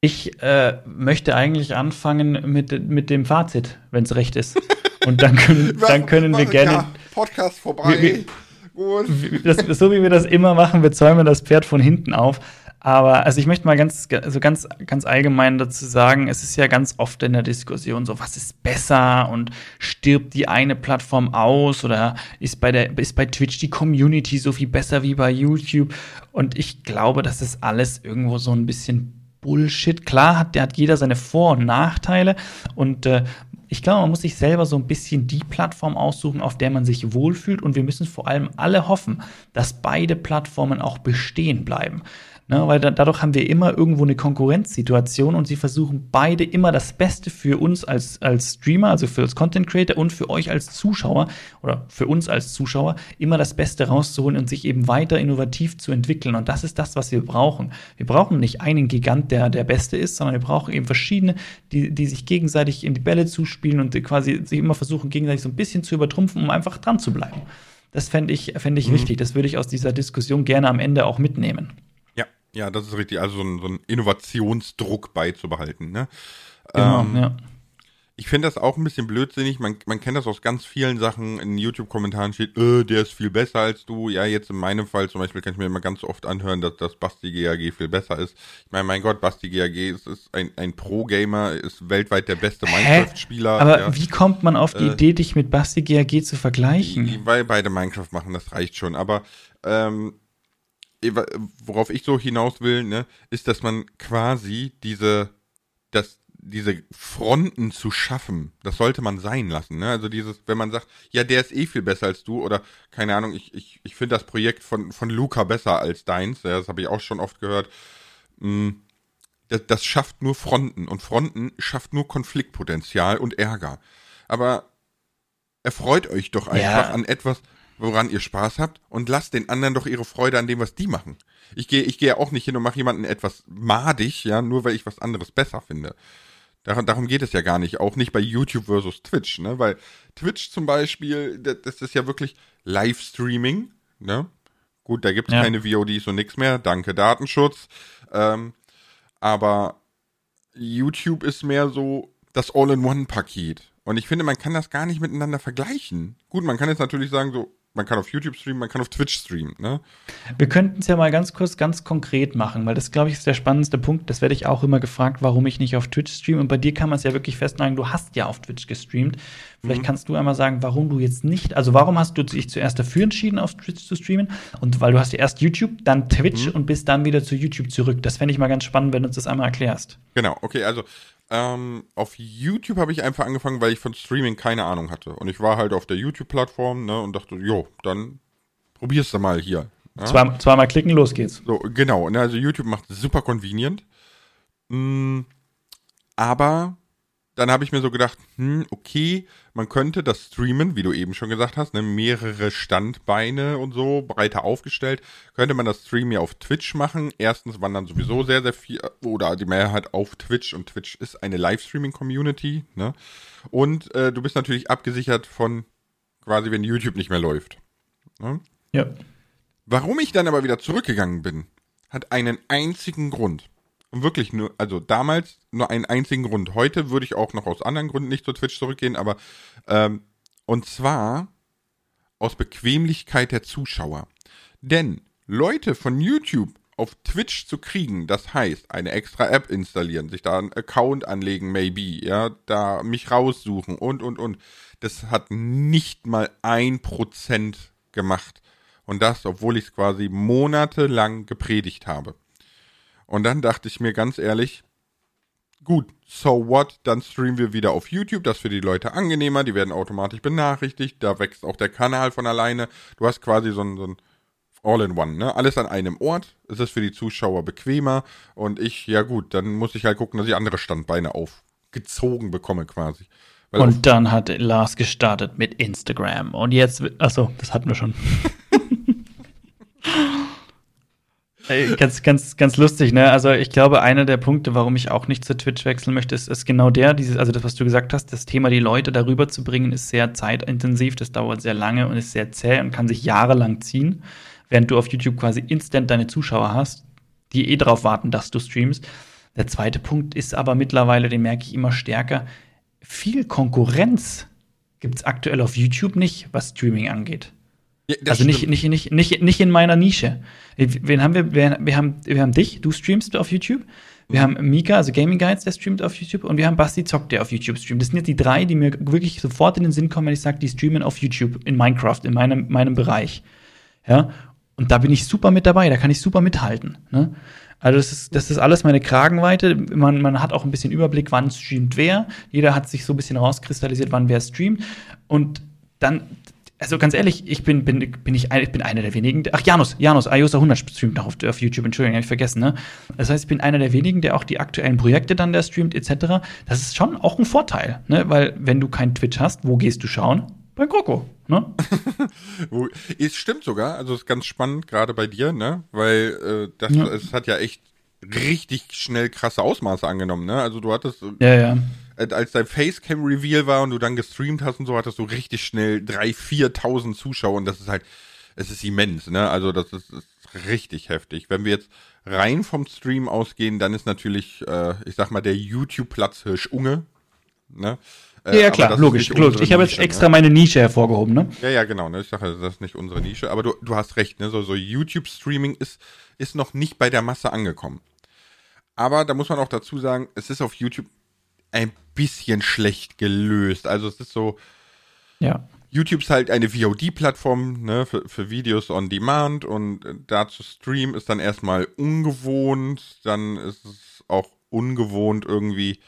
Ich äh, möchte eigentlich anfangen mit, mit dem Fazit, wenn es recht ist. Und dann können, dann können wir gerne. Podcast vorbei. Wir, wir. Das, so wie wir das immer machen, wir zäumen das Pferd von hinten auf. Aber also ich möchte mal ganz, also ganz, ganz allgemein dazu sagen, es ist ja ganz oft in der Diskussion so, was ist besser und stirbt die eine Plattform aus oder ist bei der, ist bei Twitch die Community so viel besser wie bei YouTube? Und ich glaube, das ist alles irgendwo so ein bisschen Bullshit. Klar hat, der hat jeder seine Vor- und Nachteile und äh, ich glaube, man muss sich selber so ein bisschen die Plattform aussuchen, auf der man sich wohlfühlt und wir müssen vor allem alle hoffen, dass beide Plattformen auch bestehen bleiben. Ne, weil da, dadurch haben wir immer irgendwo eine Konkurrenzsituation und sie versuchen beide immer das Beste für uns als, als Streamer, also für als Content Creator und für euch als Zuschauer oder für uns als Zuschauer immer das Beste rauszuholen und sich eben weiter innovativ zu entwickeln. Und das ist das, was wir brauchen. Wir brauchen nicht einen Gigant, der der Beste ist, sondern wir brauchen eben verschiedene, die, die sich gegenseitig in die Bälle zuspielen und quasi sich immer versuchen, gegenseitig so ein bisschen zu übertrumpfen, um einfach dran zu bleiben. Das fände ich, fänd ich mhm. wichtig. Das würde ich aus dieser Diskussion gerne am Ende auch mitnehmen. Ja, das ist richtig. Also so ein, so Innovationsdruck beizubehalten. Ne? Genau, ähm, ja. Ich finde das auch ein bisschen blödsinnig. Man, man kennt das aus ganz vielen Sachen. In YouTube-Kommentaren steht, äh, der ist viel besser als du. Ja, jetzt in meinem Fall zum Beispiel kann ich mir immer ganz oft anhören, dass das Basti GAG viel besser ist. Ich meine, mein Gott, Basti GAG ist, ist ein, ein Pro-Gamer, ist weltweit der beste Minecraft-Spieler. Aber ja. wie kommt man auf die äh, Idee, dich mit Basti GAG zu vergleichen? Weil beide Minecraft machen, das reicht schon. Aber ähm, worauf ich so hinaus will, ne, ist, dass man quasi diese, das, diese Fronten zu schaffen, das sollte man sein lassen. Ne? Also dieses, wenn man sagt, ja, der ist eh viel besser als du oder keine Ahnung, ich, ich, ich finde das Projekt von, von Luca besser als deins, ja, das habe ich auch schon oft gehört. Mm, das, das schafft nur Fronten und Fronten schafft nur Konfliktpotenzial und Ärger. Aber erfreut euch doch einfach ja. an etwas, woran ihr Spaß habt und lasst den anderen doch ihre Freude an dem, was die machen. Ich gehe ich gehe ja auch nicht hin und mache jemanden etwas madig, ja, nur weil ich was anderes besser finde. Darum, darum geht es ja gar nicht, auch nicht bei YouTube versus Twitch, ne? Weil Twitch zum Beispiel, das ist ja wirklich Livestreaming, ne? Gut, da gibt es ja. keine VODs und nichts mehr, danke Datenschutz. Ähm, aber YouTube ist mehr so das All-in-One-Paket. Und ich finde, man kann das gar nicht miteinander vergleichen. Gut, man kann jetzt natürlich sagen, so, man kann auf YouTube streamen, man kann auf Twitch streamen. Ne? Wir könnten es ja mal ganz kurz, ganz konkret machen, weil das, glaube ich, ist der spannendste Punkt. Das werde ich auch immer gefragt, warum ich nicht auf Twitch streame. Und bei dir kann man es ja wirklich festnageln, du hast ja auf Twitch gestreamt. Vielleicht mhm. kannst du einmal sagen, warum du jetzt nicht, also warum hast du dich zuerst dafür entschieden, auf Twitch zu streamen? Und weil du hast ja erst YouTube, dann Twitch mhm. und bist dann wieder zu YouTube zurück. Das fände ich mal ganz spannend, wenn du uns das einmal erklärst. Genau, okay, also ähm, auf YouTube habe ich einfach angefangen, weil ich von Streaming keine Ahnung hatte. Und ich war halt auf der YouTube-Plattform ne, und dachte, jo, dann probierst du mal hier. Ja? Zwei, zweimal klicken, los geht's. So, genau. Ne, also YouTube macht super convenient. Mm, aber dann habe ich mir so gedacht, hm, okay, man könnte das streamen, wie du eben schon gesagt hast, ne, mehrere Standbeine und so, breiter aufgestellt, könnte man das Stream ja auf Twitch machen. Erstens wandern sowieso sehr, sehr viel, oder die Mehrheit auf Twitch und Twitch ist eine Livestreaming-Community, ne? Und äh, du bist natürlich abgesichert von quasi, wenn YouTube nicht mehr läuft. Ne? Ja. Warum ich dann aber wieder zurückgegangen bin, hat einen einzigen Grund. Wirklich nur, also damals nur einen einzigen Grund. Heute würde ich auch noch aus anderen Gründen nicht zu Twitch zurückgehen, aber ähm, und zwar aus Bequemlichkeit der Zuschauer. Denn Leute von YouTube auf Twitch zu kriegen, das heißt, eine extra App installieren, sich da einen Account anlegen, maybe, ja, da mich raussuchen und, und, und. Das hat nicht mal ein Prozent gemacht. Und das, obwohl ich es quasi monatelang gepredigt habe. Und dann dachte ich mir ganz ehrlich, gut, so what, dann streamen wir wieder auf YouTube, das ist für die Leute angenehmer, die werden automatisch benachrichtigt, da wächst auch der Kanal von alleine. Du hast quasi so ein, so ein All-in-One, ne? Alles an einem Ort. Es ist für die Zuschauer bequemer und ich, ja gut, dann muss ich halt gucken, dass ich andere Standbeine aufgezogen bekomme quasi. Weil und dann hat Lars gestartet mit Instagram und jetzt, achso, das hatten wir schon. Ganz, ganz, ganz lustig, ne? Also ich glaube, einer der Punkte, warum ich auch nicht zu Twitch wechseln möchte, ist, ist genau der, dieses, also das, was du gesagt hast, das Thema, die Leute darüber zu bringen, ist sehr zeitintensiv, das dauert sehr lange und ist sehr zäh und kann sich jahrelang ziehen, während du auf YouTube quasi instant deine Zuschauer hast, die eh darauf warten, dass du streamst. Der zweite Punkt ist aber mittlerweile, den merke ich immer stärker, viel Konkurrenz gibt es aktuell auf YouTube nicht, was Streaming angeht. Ja, also nicht, nicht, nicht, nicht, nicht in meiner Nische. Wen haben wir? Wir, wir, haben, wir haben dich, du streamst auf YouTube. Wir mhm. haben Mika, also Gaming Guides, der streamt auf YouTube. Und wir haben Basti Zock, der auf YouTube streamt. Das sind jetzt die drei, die mir wirklich sofort in den Sinn kommen, wenn ich sage, die streamen auf YouTube in Minecraft, in meinem, meinem Bereich. Ja. Und da bin ich super mit dabei, da kann ich super mithalten. Ne? Also das ist, das ist alles meine Kragenweite. Man, man hat auch ein bisschen Überblick, wann streamt wer. Jeder hat sich so ein bisschen rauskristallisiert, wann wer streamt. Und dann also ganz ehrlich, ich bin, bin, bin ich, ich bin einer der wenigen. Ach, Janus, Janus, Iosa 100 streamt noch auf, auf YouTube, Entschuldigung, hab ich vergessen, ne? Das heißt, ich bin einer der wenigen, der auch die aktuellen Projekte dann der streamt, etc. Das ist schon auch ein Vorteil, ne? Weil, wenn du kein Twitch hast, wo gehst du schauen? Bei Kroko, ne? es stimmt sogar, also ist ganz spannend, gerade bei dir, ne? Weil äh, das, ja. es hat ja echt richtig schnell krasse Ausmaße angenommen, ne? Also du hattest. Ja, ja äh, als dein Facecam-Reveal war und du dann gestreamt hast und so, hattest du richtig schnell 3.000, 4.000 Zuschauer und das ist halt, es ist immens, ne? Also das ist, ist, richtig heftig. Wenn wir jetzt rein vom Stream ausgehen, dann ist natürlich, äh, ich sag mal, der YouTube-Platzhirsch Unge, ne? Äh, ja, klar, logisch, logisch. Ich habe jetzt extra ne? meine Nische hervorgehoben, ne? Ja, ja, genau, ne? Ich sage, das ist nicht unsere Nische, aber du, du hast recht, ne? So, so YouTube-Streaming ist, ist noch nicht bei der Masse angekommen. Aber da muss man auch dazu sagen, es ist auf YouTube ein bisschen schlecht gelöst. Also es ist so. Ja. YouTube ist halt eine VOD-Plattform ne, für, für Videos on Demand und da zu streamen ist dann erstmal ungewohnt. Dann ist es auch ungewohnt irgendwie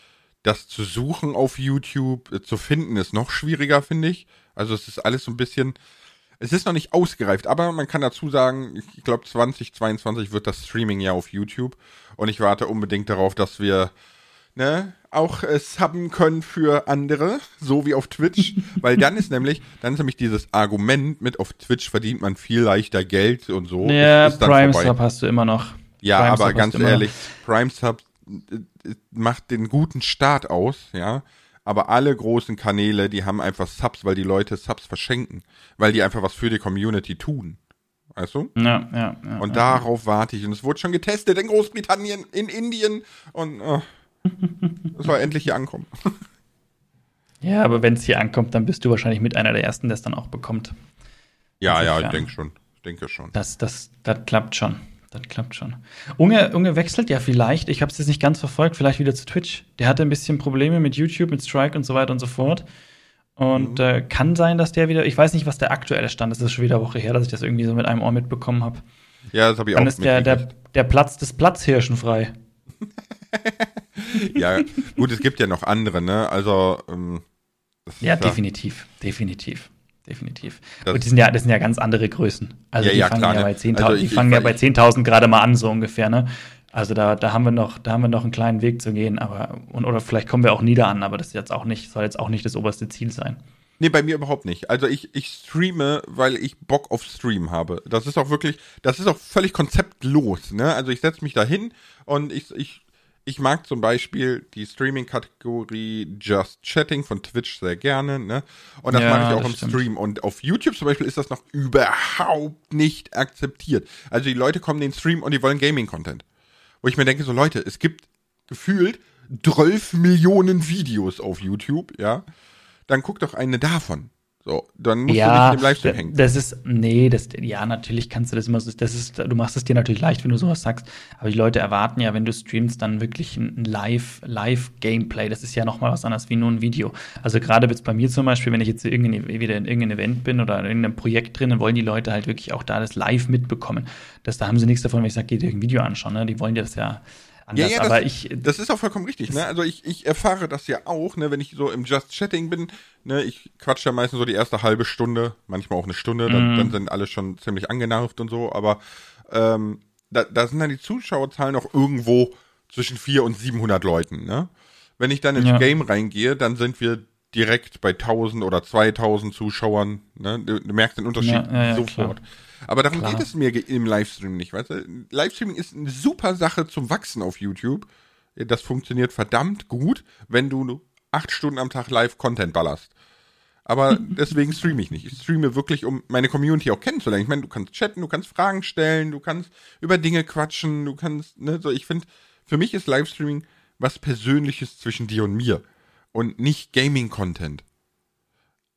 das zu suchen auf YouTube. Zu finden ist noch schwieriger, finde ich. Also es ist alles so ein bisschen. Es ist noch nicht ausgereift, aber man kann dazu sagen, ich glaube 2022 wird das Streaming ja auf YouTube und ich warte unbedingt darauf, dass wir ne, auch äh, subben können für andere, so wie auf Twitch, weil dann ist nämlich, dann ist nämlich dieses Argument mit auf Twitch verdient man viel leichter Geld und so. Ja, Prime Sub hast du immer noch. Ja, Prime aber ganz ehrlich, Prime Sub äh, äh, macht den guten Start aus, ja. Aber alle großen Kanäle, die haben einfach Subs, weil die Leute Subs verschenken, weil die einfach was für die Community tun. Weißt du? Ja, ja. ja und ja, darauf ja. warte ich. Und es wurde schon getestet in Großbritannien, in Indien und. Oh. Es soll endlich hier ankommen. Ja, aber wenn es hier ankommt, dann bist du wahrscheinlich mit einer der ersten, der es dann auch bekommt. Ja, Insofern. ja, ich denke schon. Ich denke schon. Das, das, das klappt schon. Das klappt schon. Unge, Unge wechselt ja vielleicht, ich habe es jetzt nicht ganz verfolgt, vielleicht wieder zu Twitch. Der hatte ein bisschen Probleme mit YouTube, mit Strike und so weiter und so fort. Und mhm. äh, kann sein, dass der wieder, ich weiß nicht, was der aktuelle Stand ist, das ist schon wieder eine Woche her, dass ich das irgendwie so mit einem Ohr mitbekommen habe. Ja, das habe ich Dann auch ist der, der, der Platz des Platzhirschen frei. ja, gut, es gibt ja noch andere, ne? Also. Ähm, ja, definitiv, definitiv. Definitiv. Das, Und die sind ja, das sind ja ganz andere Größen. Also ja, die ja, fangen klar, ja bei 10.000, also die fangen ja bei 10.000 gerade mal an, so ungefähr, ne? Also da, da haben wir noch, da haben wir noch einen kleinen Weg zu gehen, aber und, oder vielleicht kommen wir auch nieder an, aber das ist jetzt auch nicht, soll jetzt auch nicht das oberste Ziel sein. Nee, bei mir überhaupt nicht. Also ich, ich streame, weil ich Bock auf Stream habe. Das ist auch wirklich, das ist auch völlig konzeptlos, ne? Also ich setze mich da hin und ich, ich ich mag zum Beispiel die Streaming-Kategorie Just Chatting von Twitch sehr gerne, ne? Und das ja, mag ich auch im stimmt. Stream. Und auf YouTube zum Beispiel ist das noch überhaupt nicht akzeptiert. Also die Leute kommen in den Stream und die wollen Gaming-Content. Wo ich mir denke, so Leute, es gibt gefühlt 12 Millionen Videos auf YouTube, ja? Dann guck doch eine davon. So, dann musst ja, du nicht im Livestream hängen. Das ist, nee, das, ja, natürlich kannst du das immer so, das ist, du machst es dir natürlich leicht, wenn du sowas sagst, aber die Leute erwarten ja, wenn du streamst, dann wirklich ein Live, Live-Gameplay. Das ist ja nochmal was anderes wie nur ein Video. Also gerade jetzt bei mir zum Beispiel, wenn ich jetzt irgendein, wieder in irgendeinem Event bin oder in irgendeinem Projekt drin, dann wollen die Leute halt wirklich auch da das live mitbekommen. Das, da haben sie nichts davon, wenn ich sage, geh dir ein Video anschauen, ne? Die wollen dir das ja, anders. Ja, ja, aber das, ich, das ist auch vollkommen richtig. Ne? Also ich, ich erfahre das ja auch, ne, wenn ich so im Just Chatting bin. Ne, ich quatsche ja meistens so die erste halbe Stunde, manchmal auch eine Stunde. Dann, mm. dann sind alle schon ziemlich angenervt und so. Aber ähm, da, da sind dann die Zuschauerzahlen auch irgendwo zwischen 400 und 700 Leuten. Ne? Wenn ich dann ins ja. Game reingehe, dann sind wir direkt bei 1000 oder 2000 Zuschauern. Ne? Du, du merkst den Unterschied ja, ja, sofort. Klar. Aber darum Klar. geht es mir im Livestream nicht, weißt du? Livestreaming ist eine super Sache zum Wachsen auf YouTube. Das funktioniert verdammt gut, wenn du acht Stunden am Tag live Content ballerst. Aber deswegen streame ich nicht. Ich streame wirklich, um meine Community auch kennenzulernen. Ich meine, du kannst chatten, du kannst Fragen stellen, du kannst über Dinge quatschen, du kannst, ne, so, ich finde, für mich ist Livestreaming was Persönliches zwischen dir und mir und nicht Gaming-Content.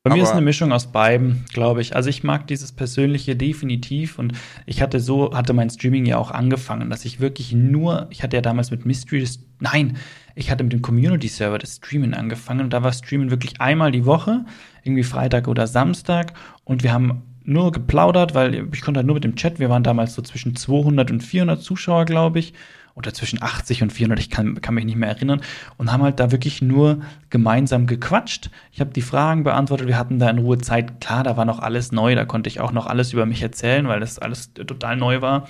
Bei mir ist eine Mischung aus beiden, glaube ich. Also ich mag dieses Persönliche definitiv und ich hatte so, hatte mein Streaming ja auch angefangen, dass ich wirklich nur, ich hatte ja damals mit Mystery, nein, ich hatte mit dem Community-Server das Streamen angefangen und da war Streamen wirklich einmal die Woche, irgendwie Freitag oder Samstag und wir haben nur geplaudert, weil ich konnte halt nur mit dem Chat, wir waren damals so zwischen 200 und 400 Zuschauer, glaube ich. Oder zwischen 80 und 400, ich kann, kann mich nicht mehr erinnern, und haben halt da wirklich nur gemeinsam gequatscht. Ich habe die Fragen beantwortet, wir hatten da in Ruhe Zeit. Klar, da war noch alles neu, da konnte ich auch noch alles über mich erzählen, weil das alles total neu war.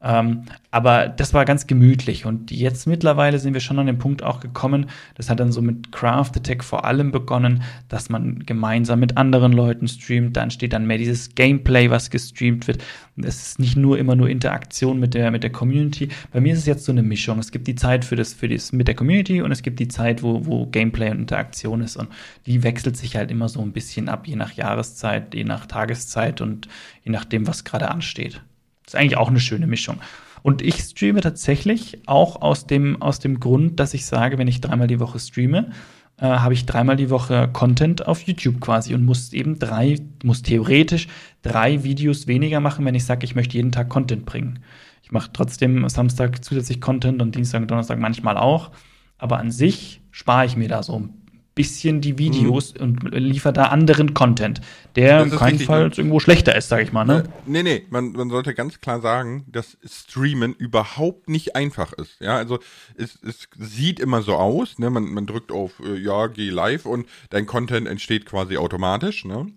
Ähm, aber das war ganz gemütlich. Und jetzt mittlerweile sind wir schon an den Punkt auch gekommen, das hat dann so mit Craft Attack vor allem begonnen, dass man gemeinsam mit anderen Leuten streamt. Dann steht dann mehr dieses Gameplay, was gestreamt wird. Es ist nicht nur immer nur Interaktion mit der, mit der Community. Bei mir ist es jetzt so eine Mischung. Es gibt die Zeit für das, für das mit der Community und es gibt die Zeit, wo, wo Gameplay und Interaktion ist. Und die wechselt sich halt immer so ein bisschen ab, je nach Jahreszeit, je nach Tageszeit und je nachdem, was gerade ansteht. Ist eigentlich auch eine schöne Mischung. Und ich streame tatsächlich auch aus dem, aus dem Grund, dass ich sage, wenn ich dreimal die Woche streame, äh, habe ich dreimal die Woche Content auf YouTube quasi und muss eben drei, muss theoretisch drei Videos weniger machen, wenn ich sage, ich möchte jeden Tag Content bringen. Ich mache trotzdem Samstag zusätzlich Content und Dienstag und Donnerstag manchmal auch. Aber an sich spare ich mir da so ein bisschen die Videos mhm. und liefert da anderen Content, der in keinem Fall irgendwo schlechter ist, sage ich mal. Ne? Nee, nee, man, man sollte ganz klar sagen, dass Streamen überhaupt nicht einfach ist. Ja, also es, es sieht immer so aus, ne? man, man drückt auf äh, Ja, geh live und dein Content entsteht quasi automatisch. Ne?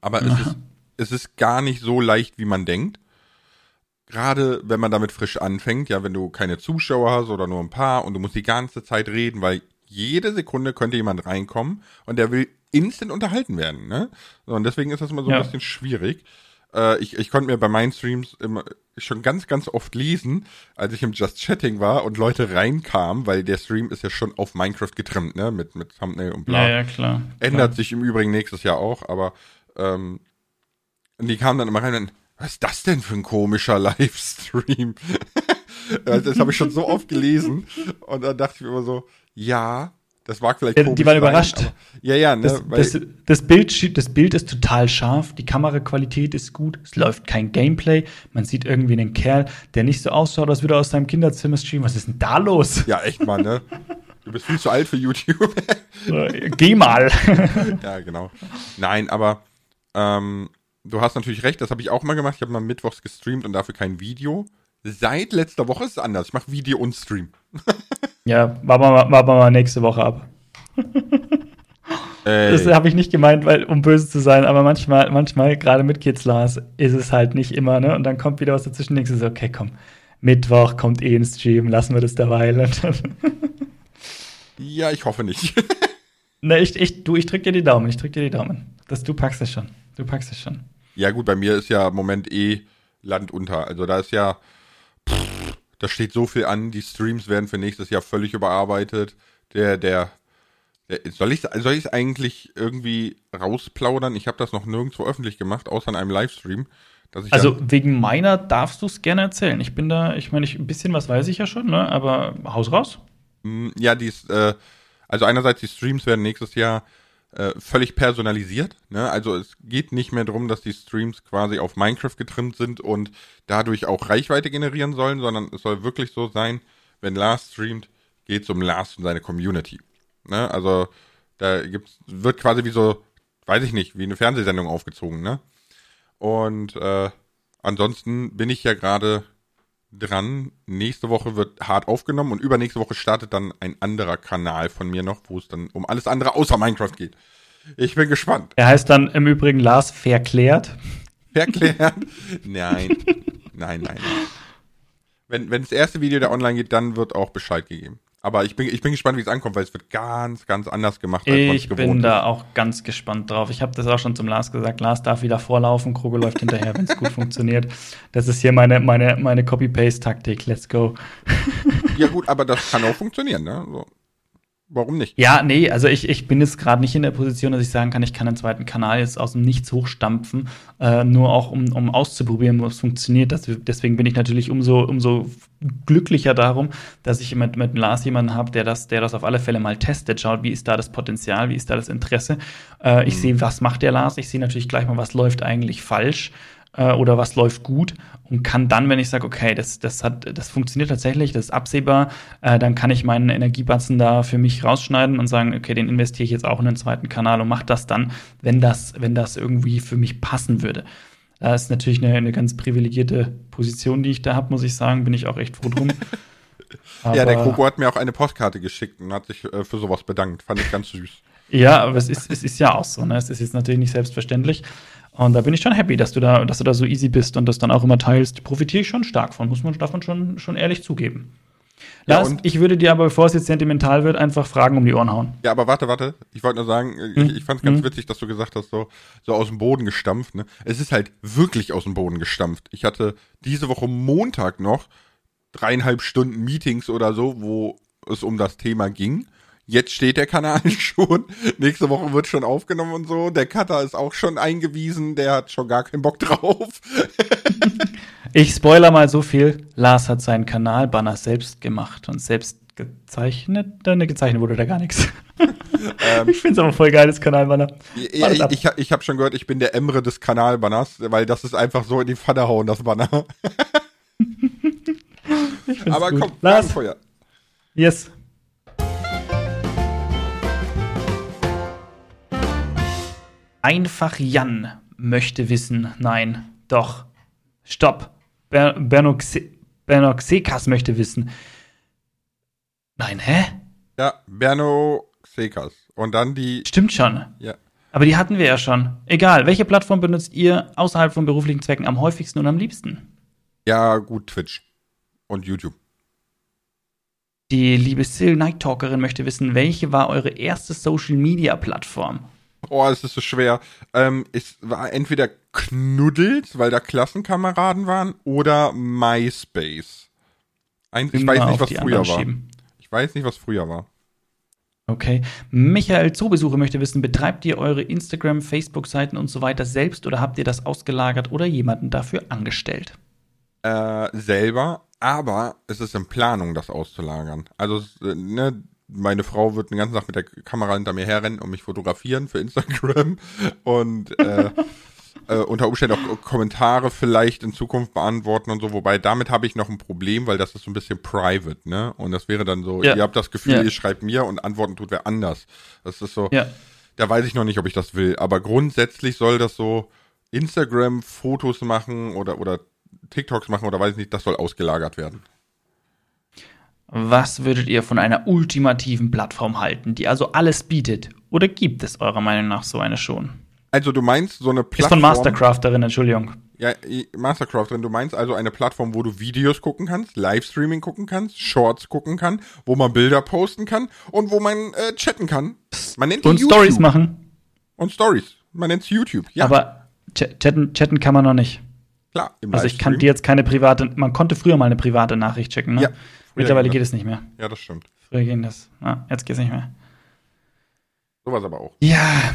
Aber es ist, es ist gar nicht so leicht, wie man denkt gerade wenn man damit frisch anfängt, ja, wenn du keine Zuschauer hast oder nur ein paar und du musst die ganze Zeit reden, weil jede Sekunde könnte jemand reinkommen und der will instant unterhalten werden. Ne? Und deswegen ist das immer so ein bisschen schwierig. Äh, ich, ich konnte mir bei meinen Streams immer schon ganz, ganz oft lesen, als ich im Just Chatting war und Leute reinkamen, weil der Stream ist ja schon auf Minecraft getrimmt, ne? Mit, mit Thumbnail und bla. Ja, ja, klar. Ändert klar. sich im Übrigen nächstes Jahr auch, aber ähm, die kamen dann immer rein und was ist das denn für ein komischer Livestream? das habe ich schon so oft gelesen und dann dachte ich mir immer so, ja, das war vielleicht ja, Die waren überrascht. Aber, ja, ja, ne, das, das, das, Bild, das Bild ist total scharf, die Kameraqualität ist gut, es läuft kein Gameplay, man sieht irgendwie einen Kerl, der nicht so ausschaut, als würde er aus seinem Kinderzimmer streamen. Was ist denn da los? Ja, echt mal, ne? Du bist viel zu alt für YouTube. Geh mal. ja, genau. Nein, aber ähm, du hast natürlich recht, das habe ich auch mal gemacht. Ich habe mal mittwochs gestreamt und dafür kein Video. Seit letzter Woche ist es anders. Ich mache Video und Stream. ja, warten wir, mal, warten wir mal nächste Woche ab. Das habe ich nicht gemeint, weil, um böse zu sein, aber manchmal, manchmal, gerade mit Kids Lars, ist es halt nicht immer, ne? Und dann kommt wieder was dazwischen, denkst du so, okay, komm, Mittwoch kommt eh ein Stream, lassen wir das derweil. ja, ich hoffe nicht. ne, ich, ich, du, ich drück dir die Daumen, ich drück dir die Daumen. Das, du packst es schon. Du packst es schon. Ja, gut, bei mir ist ja im Moment eh Land unter. Also da ist ja, pff, da steht so viel an. Die Streams werden für nächstes Jahr völlig überarbeitet. Der, der, der soll ich soll ich es eigentlich irgendwie rausplaudern? Ich habe das noch nirgendwo öffentlich gemacht, außer in einem Livestream. also wegen meiner darfst du es gerne erzählen. Ich bin da, ich meine, ein bisschen was weiß ich ja schon, ne? aber Haus raus. Mm, ja, die ist, äh, also einerseits die Streams werden nächstes Jahr äh, völlig personalisiert. Ne? Also es geht nicht mehr darum, dass die Streams quasi auf Minecraft getrimmt sind und dadurch auch Reichweite generieren sollen, sondern es soll wirklich so sein, wenn Lars streamt, geht es um Lars und seine Community. Ne? Also da gibt's, wird quasi wie so, weiß ich nicht, wie eine Fernsehsendung aufgezogen. Ne? Und äh, ansonsten bin ich ja gerade dran. Nächste Woche wird hart aufgenommen und übernächste Woche startet dann ein anderer Kanal von mir noch, wo es dann um alles andere außer Minecraft geht. Ich bin gespannt. Er heißt dann im Übrigen Lars Verklärt. Verklärt? nein. nein, nein, nein. Wenn, wenn das erste Video da online geht, dann wird auch Bescheid gegeben. Aber ich bin, ich bin gespannt, wie es ankommt, weil es wird ganz, ganz anders gemacht, als man es gewohnt Ich bin da auch ganz gespannt drauf. Ich habe das auch schon zum Lars gesagt. Lars darf wieder vorlaufen, Krogo läuft hinterher, wenn es gut funktioniert. Das ist hier meine, meine, meine Copy-Paste-Taktik. Let's go. ja gut, aber das kann auch funktionieren, ne? So. Warum nicht? Ja, nee, also ich, ich bin jetzt gerade nicht in der Position, dass ich sagen kann, ich kann einen zweiten Kanal jetzt aus dem Nichts hochstampfen, äh, nur auch um, um auszuprobieren, wo es funktioniert. Das, deswegen bin ich natürlich umso, umso glücklicher darum, dass ich mit, mit Lars jemanden habe, der das, der das auf alle Fälle mal testet, schaut, wie ist da das Potenzial, wie ist da das Interesse. Äh, ich mhm. sehe, was macht der Lars, ich sehe natürlich gleich mal, was läuft eigentlich falsch äh, oder was läuft gut und kann dann, wenn ich sage, okay, das, das hat, das funktioniert tatsächlich, das ist absehbar, äh, dann kann ich meinen Energiebatzen da für mich rausschneiden und sagen, okay, den investiere ich jetzt auch in einen zweiten Kanal und mache das dann, wenn das, wenn das irgendwie für mich passen würde. Das ist natürlich eine, eine ganz privilegierte Position, die ich da habe, muss ich sagen. Bin ich auch echt froh drum. ja, der Aber- Kroko hat mir auch eine Postkarte geschickt und hat sich äh, für sowas bedankt. Fand ich ganz süß. Ja, aber es ist, es ist ja auch so, ne? Es ist jetzt natürlich nicht selbstverständlich. Und da bin ich schon happy, dass du da, dass du da so easy bist und das dann auch immer teilst. Profitiere ich schon stark von, muss man davon schon, schon ehrlich zugeben. Ja, Lars, und- ich würde dir aber, bevor es jetzt sentimental wird, einfach Fragen um die Ohren hauen. Ja, aber warte, warte. Ich wollte nur sagen, Hm? ich, ich fand es ganz witzig, dass du gesagt hast, so, so aus dem Boden gestampft. Ne? Es ist halt wirklich aus dem Boden gestampft. Ich hatte diese Woche Montag noch dreieinhalb Stunden Meetings oder so, wo es um das Thema ging. Jetzt steht der Kanal schon. Nächste Woche wird schon aufgenommen und so. Der Cutter ist auch schon eingewiesen. Der hat schon gar keinen Bock drauf. Ich spoiler mal so viel. Lars hat seinen Kanalbanner selbst gemacht und selbst gezeichnet. Ne, gezeichnet wurde da gar nichts. ich finde es aber voll geiles Kanalbanner. Ja, ich ich, ich habe schon gehört, ich bin der Emre des Kanalbanners, weil das ist einfach so in die Pfanne hauen, das Banner. Aber gut. komm, Lars, Fragenfeuer. yes. Einfach Jan möchte wissen. Nein, doch. Stopp. Ber Bernoxe Bernoxekas möchte wissen. Nein, hä? Ja, Berno Xekas. Und dann die, Stimmt schon. ja, Aber die hatten wir ja schon. Egal, welche Plattform benutzt ihr außerhalb von beruflichen Zwecken am häufigsten und am liebsten? ja, gut, Twitch. Und YouTube. Die liebe Sil Night Talkerin möchte wissen, welche war eure erste Social Media Plattform? Oh, es ist so schwer. Ähm, es war entweder Knuddels, weil da Klassenkameraden waren, oder MySpace. Ein, ich weiß nicht, was früher war. schieben. Ich weiß nicht, was früher war. Okay. Michael Zoobesucher möchte wissen, betreibt ihr eure Instagram, Facebook-Seiten und so weiter selbst oder habt ihr das ausgelagert oder jemanden dafür angestellt? Äh, selber, aber es ist in Planung, das auszulagern. Also, äh, ne, meine Frau wird den ganzen Tag mit der Kamera hinter mir herrennen und mich fotografieren für Instagram und äh, äh, unter Umständen auch Kommentare vielleicht in Zukunft beantworten und so. Wobei damit habe ich noch ein Problem, weil das ist so ein bisschen private, ne? Und das wäre dann so, Ja. ihr habt das Gefühl, Ja. ihr schreibt mir und antworten tut wer anders. Das ist so, Ja. da weiß ich noch nicht, ob ich das will. Aber grundsätzlich soll das so Instagram-Fotos machen oder, oder TikToks machen oder weiß ich nicht, das soll ausgelagert werden. Was würdet ihr von einer ultimativen Plattform halten, die also alles bietet? Oder gibt es eurer Meinung nach so eine schon? Also du meinst so eine Ist Plattform. von Mastercrafterin, Entschuldigung. Ja, Mastercraft, wenn du meinst also eine Plattform, wo du Videos gucken kannst, Livestreaming gucken kannst, Shorts gucken kann, wo man Bilder posten kann und wo man äh, chatten kann. Man nennt Und YouTube. Stories machen. Und Stories. Man nennt es YouTube. Ja, Aber ch- chatten, chatten kann man noch nicht. klar. Im Also ich kann dir jetzt keine private, man konnte früher mal eine private Nachricht schicken, ne? Ja, Mittlerweile ging geht es nicht mehr. Ja, das stimmt. Früher ging das. Ah, jetzt geht es nicht mehr. Sowas aber auch. Ja,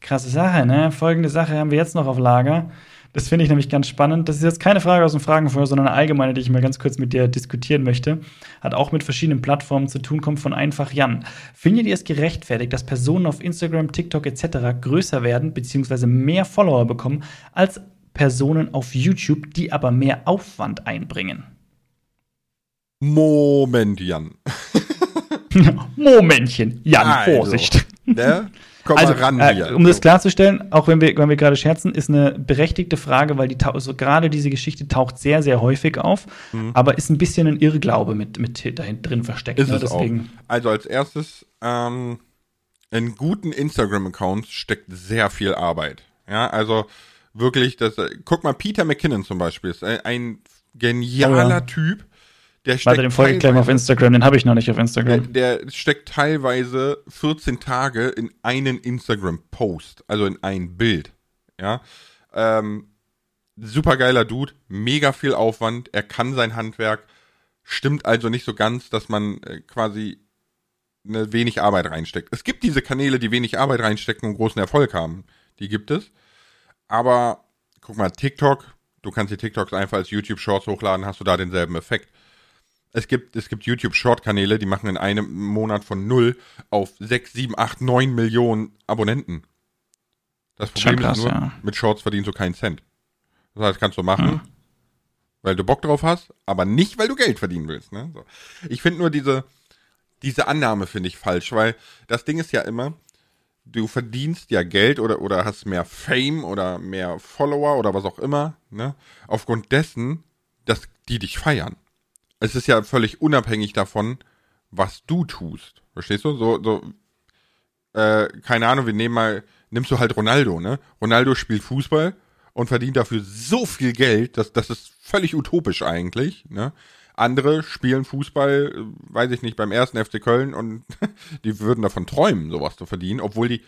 krasse Sache, ne? Folgende Sache haben wir jetzt noch auf Lager. Das finde ich nämlich ganz spannend. Das ist jetzt keine Frage aus dem Fragenfeuer, sondern eine allgemeine, die ich mal ganz kurz mit dir diskutieren möchte. Hat auch mit verschiedenen Plattformen zu tun, kommt von einfach Jan. Findet ihr es gerechtfertigt, dass Personen auf Instagram, TikTok etc. größer werden bzw. mehr Follower bekommen als Personen auf YouTube, die aber mehr Aufwand einbringen? Moment, Jan. Momentchen, Jan, Also, Vorsicht. Ne? Komm Also, mal ran äh, hier. um das klarzustellen, auch wenn wir, wenn wir gerade scherzen, ist eine berechtigte Frage, weil die tau- so gerade diese Geschichte taucht sehr, sehr häufig auf, aber ist ein bisschen ein Irrglaube mit, mit dahin drin versteckt. Mhm. Ist ne? es Deswegen, auch. Also als erstes, ähm, in guten Instagram-Accounts steckt sehr viel Arbeit. Ja, also wirklich, das, äh, guck mal, Peter McKinnon zum Beispiel ist ein, ein genialer Oh ja. Typ. Der steckt Warte, den folge ich gleich mal auf teilweise- Instagram, den habe ich noch nicht auf der, Instagram. der steckt teilweise 14 Tage in einen Instagram-Post, also in ein Bild. Ja, ähm, supergeiler Dude, mega viel Aufwand, er kann sein Handwerk, stimmt also nicht so ganz, dass man äh, quasi eine wenig Arbeit reinsteckt. Es gibt diese Kanäle, die wenig Arbeit reinstecken und großen Erfolg haben. Die gibt es. Aber guck mal, TikTok, du kannst die TikToks einfach als YouTube Shorts hochladen, hast du da denselben Effekt. Es gibt, es gibt YouTube Short Kanäle, die machen in einem Monat von 0 auf 6, 7, 8, 9 Millionen Abonnenten. Das Problem krass, ist nur, ja. mit Shorts verdienst du keinen Cent. Das heißt, kannst du machen, Hm. weil du Bock drauf hast, aber nicht, weil du Geld verdienen willst. Ne? So. Ich finde nur diese, diese Annahme finde ich falsch, weil das Ding ist ja immer, du verdienst ja Geld oder, oder hast mehr Fame oder mehr Follower oder was auch immer, ne? Aufgrund dessen, dass die dich feiern. Es ist ja völlig unabhängig davon, was du tust. Verstehst du? So, so, äh, keine Ahnung, wir nehmen mal, nimmst du halt Ronaldo, ne? Ronaldo spielt Fußball und verdient dafür so viel Geld, dass das ist völlig utopisch eigentlich, ne? Andere spielen Fußball, äh, weiß ich nicht, beim ersten FC Köln und die würden davon träumen, sowas zu verdienen, obwohl die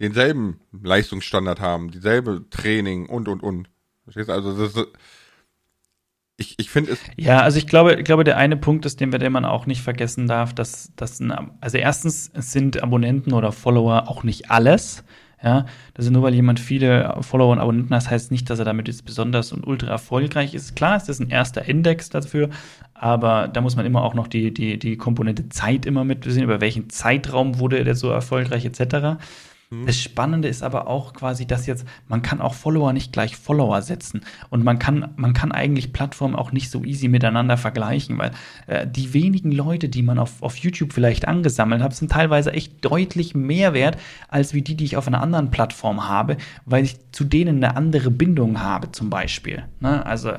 denselben Leistungsstandard haben, dieselbe Training und und und. Verstehst du? Also das ist, ich, ich finde es. Ja, also ich glaube, ich glaube, der eine Punkt ist, den wir den man auch nicht vergessen darf, dass, dass also erstens sind Abonnenten oder Follower auch nicht alles. Ja, ist nur, weil jemand viele Follower und Abonnenten hat, heißt nicht, dass er damit jetzt besonders und ultra erfolgreich ist. Klar, ist das ein erster Index dafür, aber da muss man immer auch noch die, die, die Komponente Zeit immer mit sehen, über welchen Zeitraum wurde der so erfolgreich, etc. Mhm. Das Spannende ist aber auch quasi, dass jetzt, man kann auch Follower nicht gleich Follower setzen. Und man kann, man kann eigentlich Plattformen auch nicht so easy miteinander vergleichen, weil äh, die wenigen Leute, die man auf, auf YouTube vielleicht angesammelt hat, sind teilweise echt deutlich mehr wert, als wie die, die ich auf einer anderen Plattform habe, weil ich zu denen eine andere Bindung habe, zum Beispiel. Ne? Also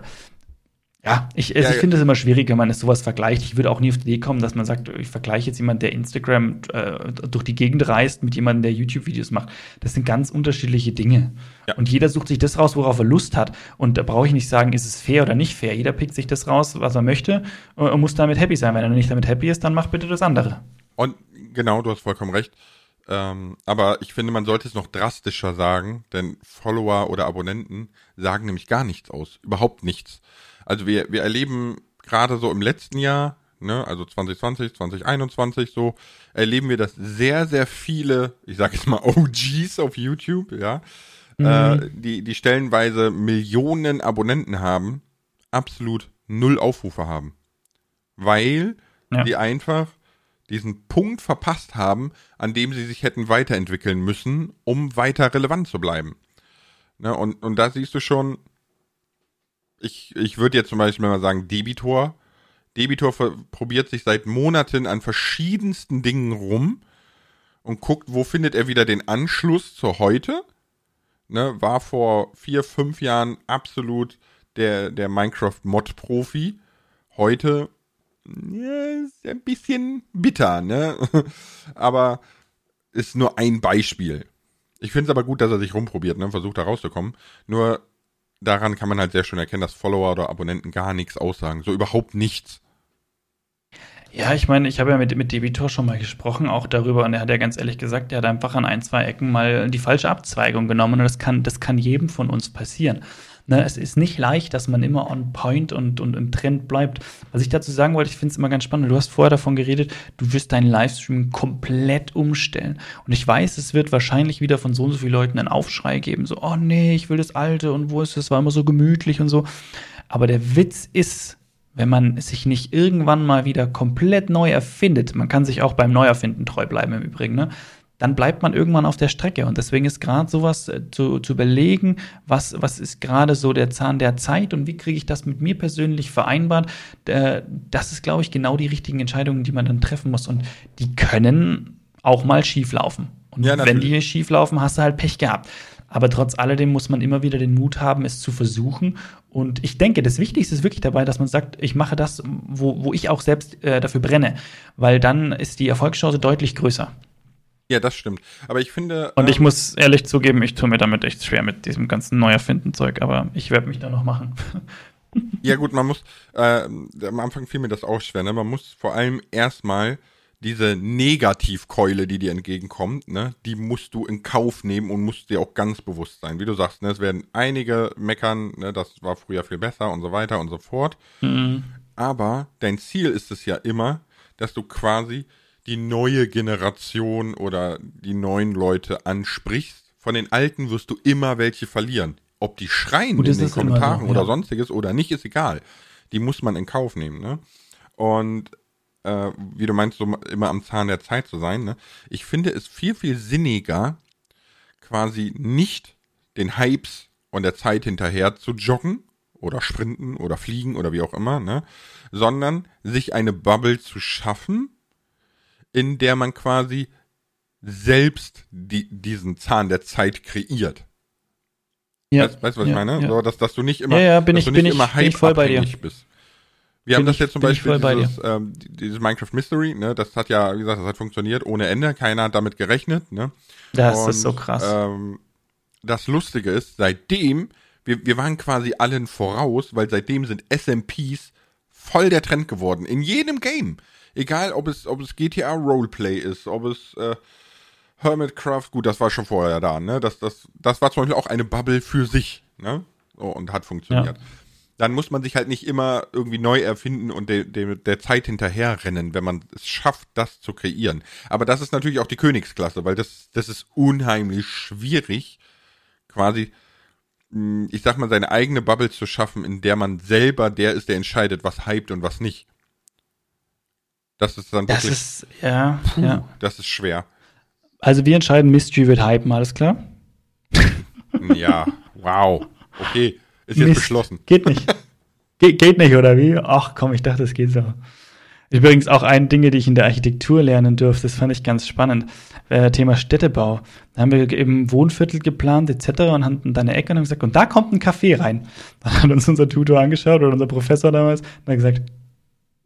ja, ich, also ja, ich finde es immer schwierig, wenn man es sowas vergleicht. Ich würde auch nie auf die Idee kommen, dass man sagt, ich vergleiche jetzt jemanden, der Instagram äh, durch die Gegend reist, mit jemandem, der YouTube-Videos macht. Das sind ganz unterschiedliche Dinge. Ja. Und jeder sucht sich das raus, worauf er Lust hat. Und da brauche ich nicht sagen, ist es fair oder nicht fair. Jeder pickt sich das raus, was er möchte und muss damit happy sein. Wenn er nicht damit happy ist, dann mach bitte das andere. Und genau, du hast vollkommen recht. Ähm, aber ich finde, man sollte es noch drastischer sagen, denn Follower oder Abonnenten sagen nämlich gar nichts aus. Überhaupt nichts. Also wir, wir erleben gerade so im letzten Jahr, ne, also 2020, 2021 so, erleben wir, dass sehr, sehr viele, ich sage jetzt mal OGs auf YouTube, ja, mhm. äh, die, die stellenweise Millionen Abonnenten haben, absolut null Aufrufe haben. Weil ja. die einfach diesen Punkt verpasst haben, an dem sie sich hätten weiterentwickeln müssen, um weiter relevant zu bleiben. Ne, und, und da siehst du schon, ich, ich würde jetzt zum Beispiel mal sagen, Debitor. Debitor probiert sich seit Monaten an verschiedensten Dingen rum und guckt, wo findet er wieder den Anschluss zu heute. Ne, war vor vier, fünf Jahren absolut der, der Minecraft-Mod-Profi. Heute ja, ist ein bisschen bitter, ne? aber ist nur ein Beispiel. Ich finde es aber gut, dass er sich rumprobiert, ne? Versucht da rauszukommen. Nur daran kann man halt sehr schön erkennen, dass Follower oder Abonnenten gar nichts aussagen. So überhaupt nichts. Ja, ich meine, ich habe ja mit, mit Debitor schon mal gesprochen, auch darüber, und er hat ja ganz ehrlich gesagt, er hat einfach an ein, zwei Ecken mal die falsche Abzweigung genommen und das kann, das kann jedem von uns passieren. Ne, es ist nicht leicht, dass man immer on point und, und im Trend bleibt. Was ich dazu sagen wollte, ich finde es immer ganz spannend. Du hast vorher davon geredet, du wirst deinen Livestream komplett umstellen. Und ich weiß, es wird wahrscheinlich wieder von so und so vielen Leuten einen Aufschrei geben. So, oh nee, ich will das Alte und wo ist es? War immer so gemütlich und so. Aber der Witz ist, wenn man sich nicht irgendwann mal wieder komplett neu erfindet, man kann sich auch beim Neuerfinden treu bleiben im Übrigen, ne? Dann bleibt man irgendwann auf der Strecke. Und deswegen ist gerade sowas äh, zu, zu überlegen, was, was ist gerade so der Zahn der Zeit und wie kriege ich das mit mir persönlich vereinbart, äh, das ist, glaube ich, genau die richtigen Entscheidungen, die man dann treffen muss. Und die können auch mal schief laufen. Und ja, wenn die schief laufen, hast du halt Pech gehabt. Aber trotz alledem muss man immer wieder den Mut haben, es zu versuchen. Und ich denke, das Wichtigste ist wirklich dabei, dass man sagt, ich mache das, wo, wo ich auch selbst äh, dafür brenne. Weil dann ist die Erfolgschance deutlich größer. Ja, das stimmt. Aber ich finde. Und ich ähm, muss ehrlich zugeben, ich tue mir damit echt schwer mit diesem ganzen Neuerfinden-Zeug, aber ich werde mich da noch machen. ja, gut, man muss, äh, am Anfang fiel mir das auch schwer, ne? Man muss vor allem erstmal diese Negativkeule, die dir entgegenkommt, ne, die musst du in Kauf nehmen und musst dir auch ganz bewusst sein. Wie du sagst, ne, es werden einige meckern, ne, das war früher viel besser und so weiter und so fort. Mhm. Aber dein Ziel ist es ja immer, dass du quasi die neue Generation oder die neuen Leute ansprichst. Von den Alten wirst du immer welche verlieren. Ob die schreien Gut, in den Kommentaren noch, ja. oder sonstiges oder nicht, ist egal. Die muss man in Kauf nehmen. Ne? Und äh, wie du meinst, so immer am Zahn der Zeit zu sein. Ne? Ich finde es viel, viel sinniger, quasi nicht den Hypes und der Zeit hinterher zu joggen oder sprinten oder fliegen oder wie auch immer, ne? sondern sich eine Bubble zu schaffen, in der man quasi selbst die, diesen Zahn der Zeit kreiert. Ja. Weißt, weißt du, was ja, ich meine? Ja. So, dass, dass du nicht immer, ja, ja, bin dass ich, du nicht bin immer ich, bin ich voll bei dir. bist. Wir haben Bin das ich- jetzt zum Beispiel, dieses, ähm, die- dieses Minecraft Mystery, ne, das hat ja, wie gesagt, das hat funktioniert ohne Ende, keiner hat damit gerechnet, ne. Das Und, ist so krass. Ähm, das Lustige ist, seitdem, wir, wir waren quasi allen voraus, weil seitdem sind SMPs voll der Trend geworden. In jedem Game. Egal, ob es, ob es GTA Roleplay ist, ob es äh, Hermitcraft, gut, das war schon vorher da, ne? Das, das, das war zum Beispiel auch eine Bubble für sich, ne? So, und hat funktioniert. Dann muss man sich halt nicht immer irgendwie neu erfinden und de, de, der Zeit hinterherrennen, wenn man es schafft, das zu kreieren. Aber das ist natürlich auch die Königsklasse, weil das, das ist unheimlich schwierig, quasi, mh, ich sag mal, seine eigene Bubble zu schaffen, in der man selber der ist, der entscheidet, was hypt und was nicht. Das ist dann das wirklich, ist, ja, ja. das ist schwer. Also wir entscheiden, Mystery wird hypen, alles klar? Ja, wow. Okay, ist jetzt Mist. beschlossen. Geht nicht. Ge geht nicht, oder wie? Ach komm, ich dachte, es geht so. Übrigens auch ein Dinge, die ich in der Architektur lernen durfte, das fand ich ganz spannend. Äh, Thema Städtebau. Da haben wir eben Wohnviertel geplant etc. und hatten dann eine Ecke und haben gesagt, und da kommt ein Café rein. Dann hat uns unser Tutor angeschaut oder unser Professor damals und hat gesagt,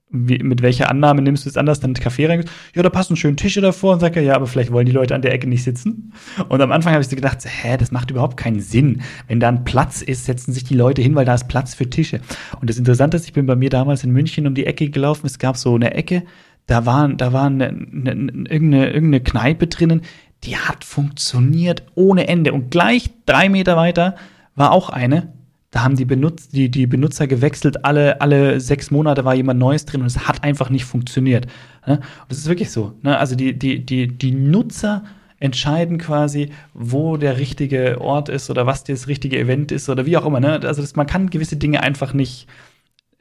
wie, mit welcher Annahme nimmst du es anders? Dann Café rein? Ja, da passen schön Tische davor und sagt er, ja, aber vielleicht wollen die Leute an der Ecke nicht sitzen. Und am Anfang habe ich so gedacht, hä, das macht überhaupt keinen Sinn. Wenn da ein Platz ist, setzen sich die Leute hin, weil da ist Platz für Tische. Und das Interessante ist, ich bin bei mir damals in München um die Ecke gelaufen. Es gab so eine Ecke, da war, da war eine, eine, irgendeine, irgendeine Kneipe drinnen, die hat funktioniert ohne Ende. Und gleich drei Meter weiter war auch eine. Da haben die, Benutz die, die Benutzer gewechselt, alle, alle sechs Monate war jemand Neues drin und es hat einfach nicht funktioniert. Ne? Und das ist wirklich so. Ne? Also die, die, die, die Nutzer entscheiden quasi, wo der richtige Ort ist oder was das richtige Event ist oder wie auch immer. Ne? Also das, man kann gewisse Dinge einfach nicht,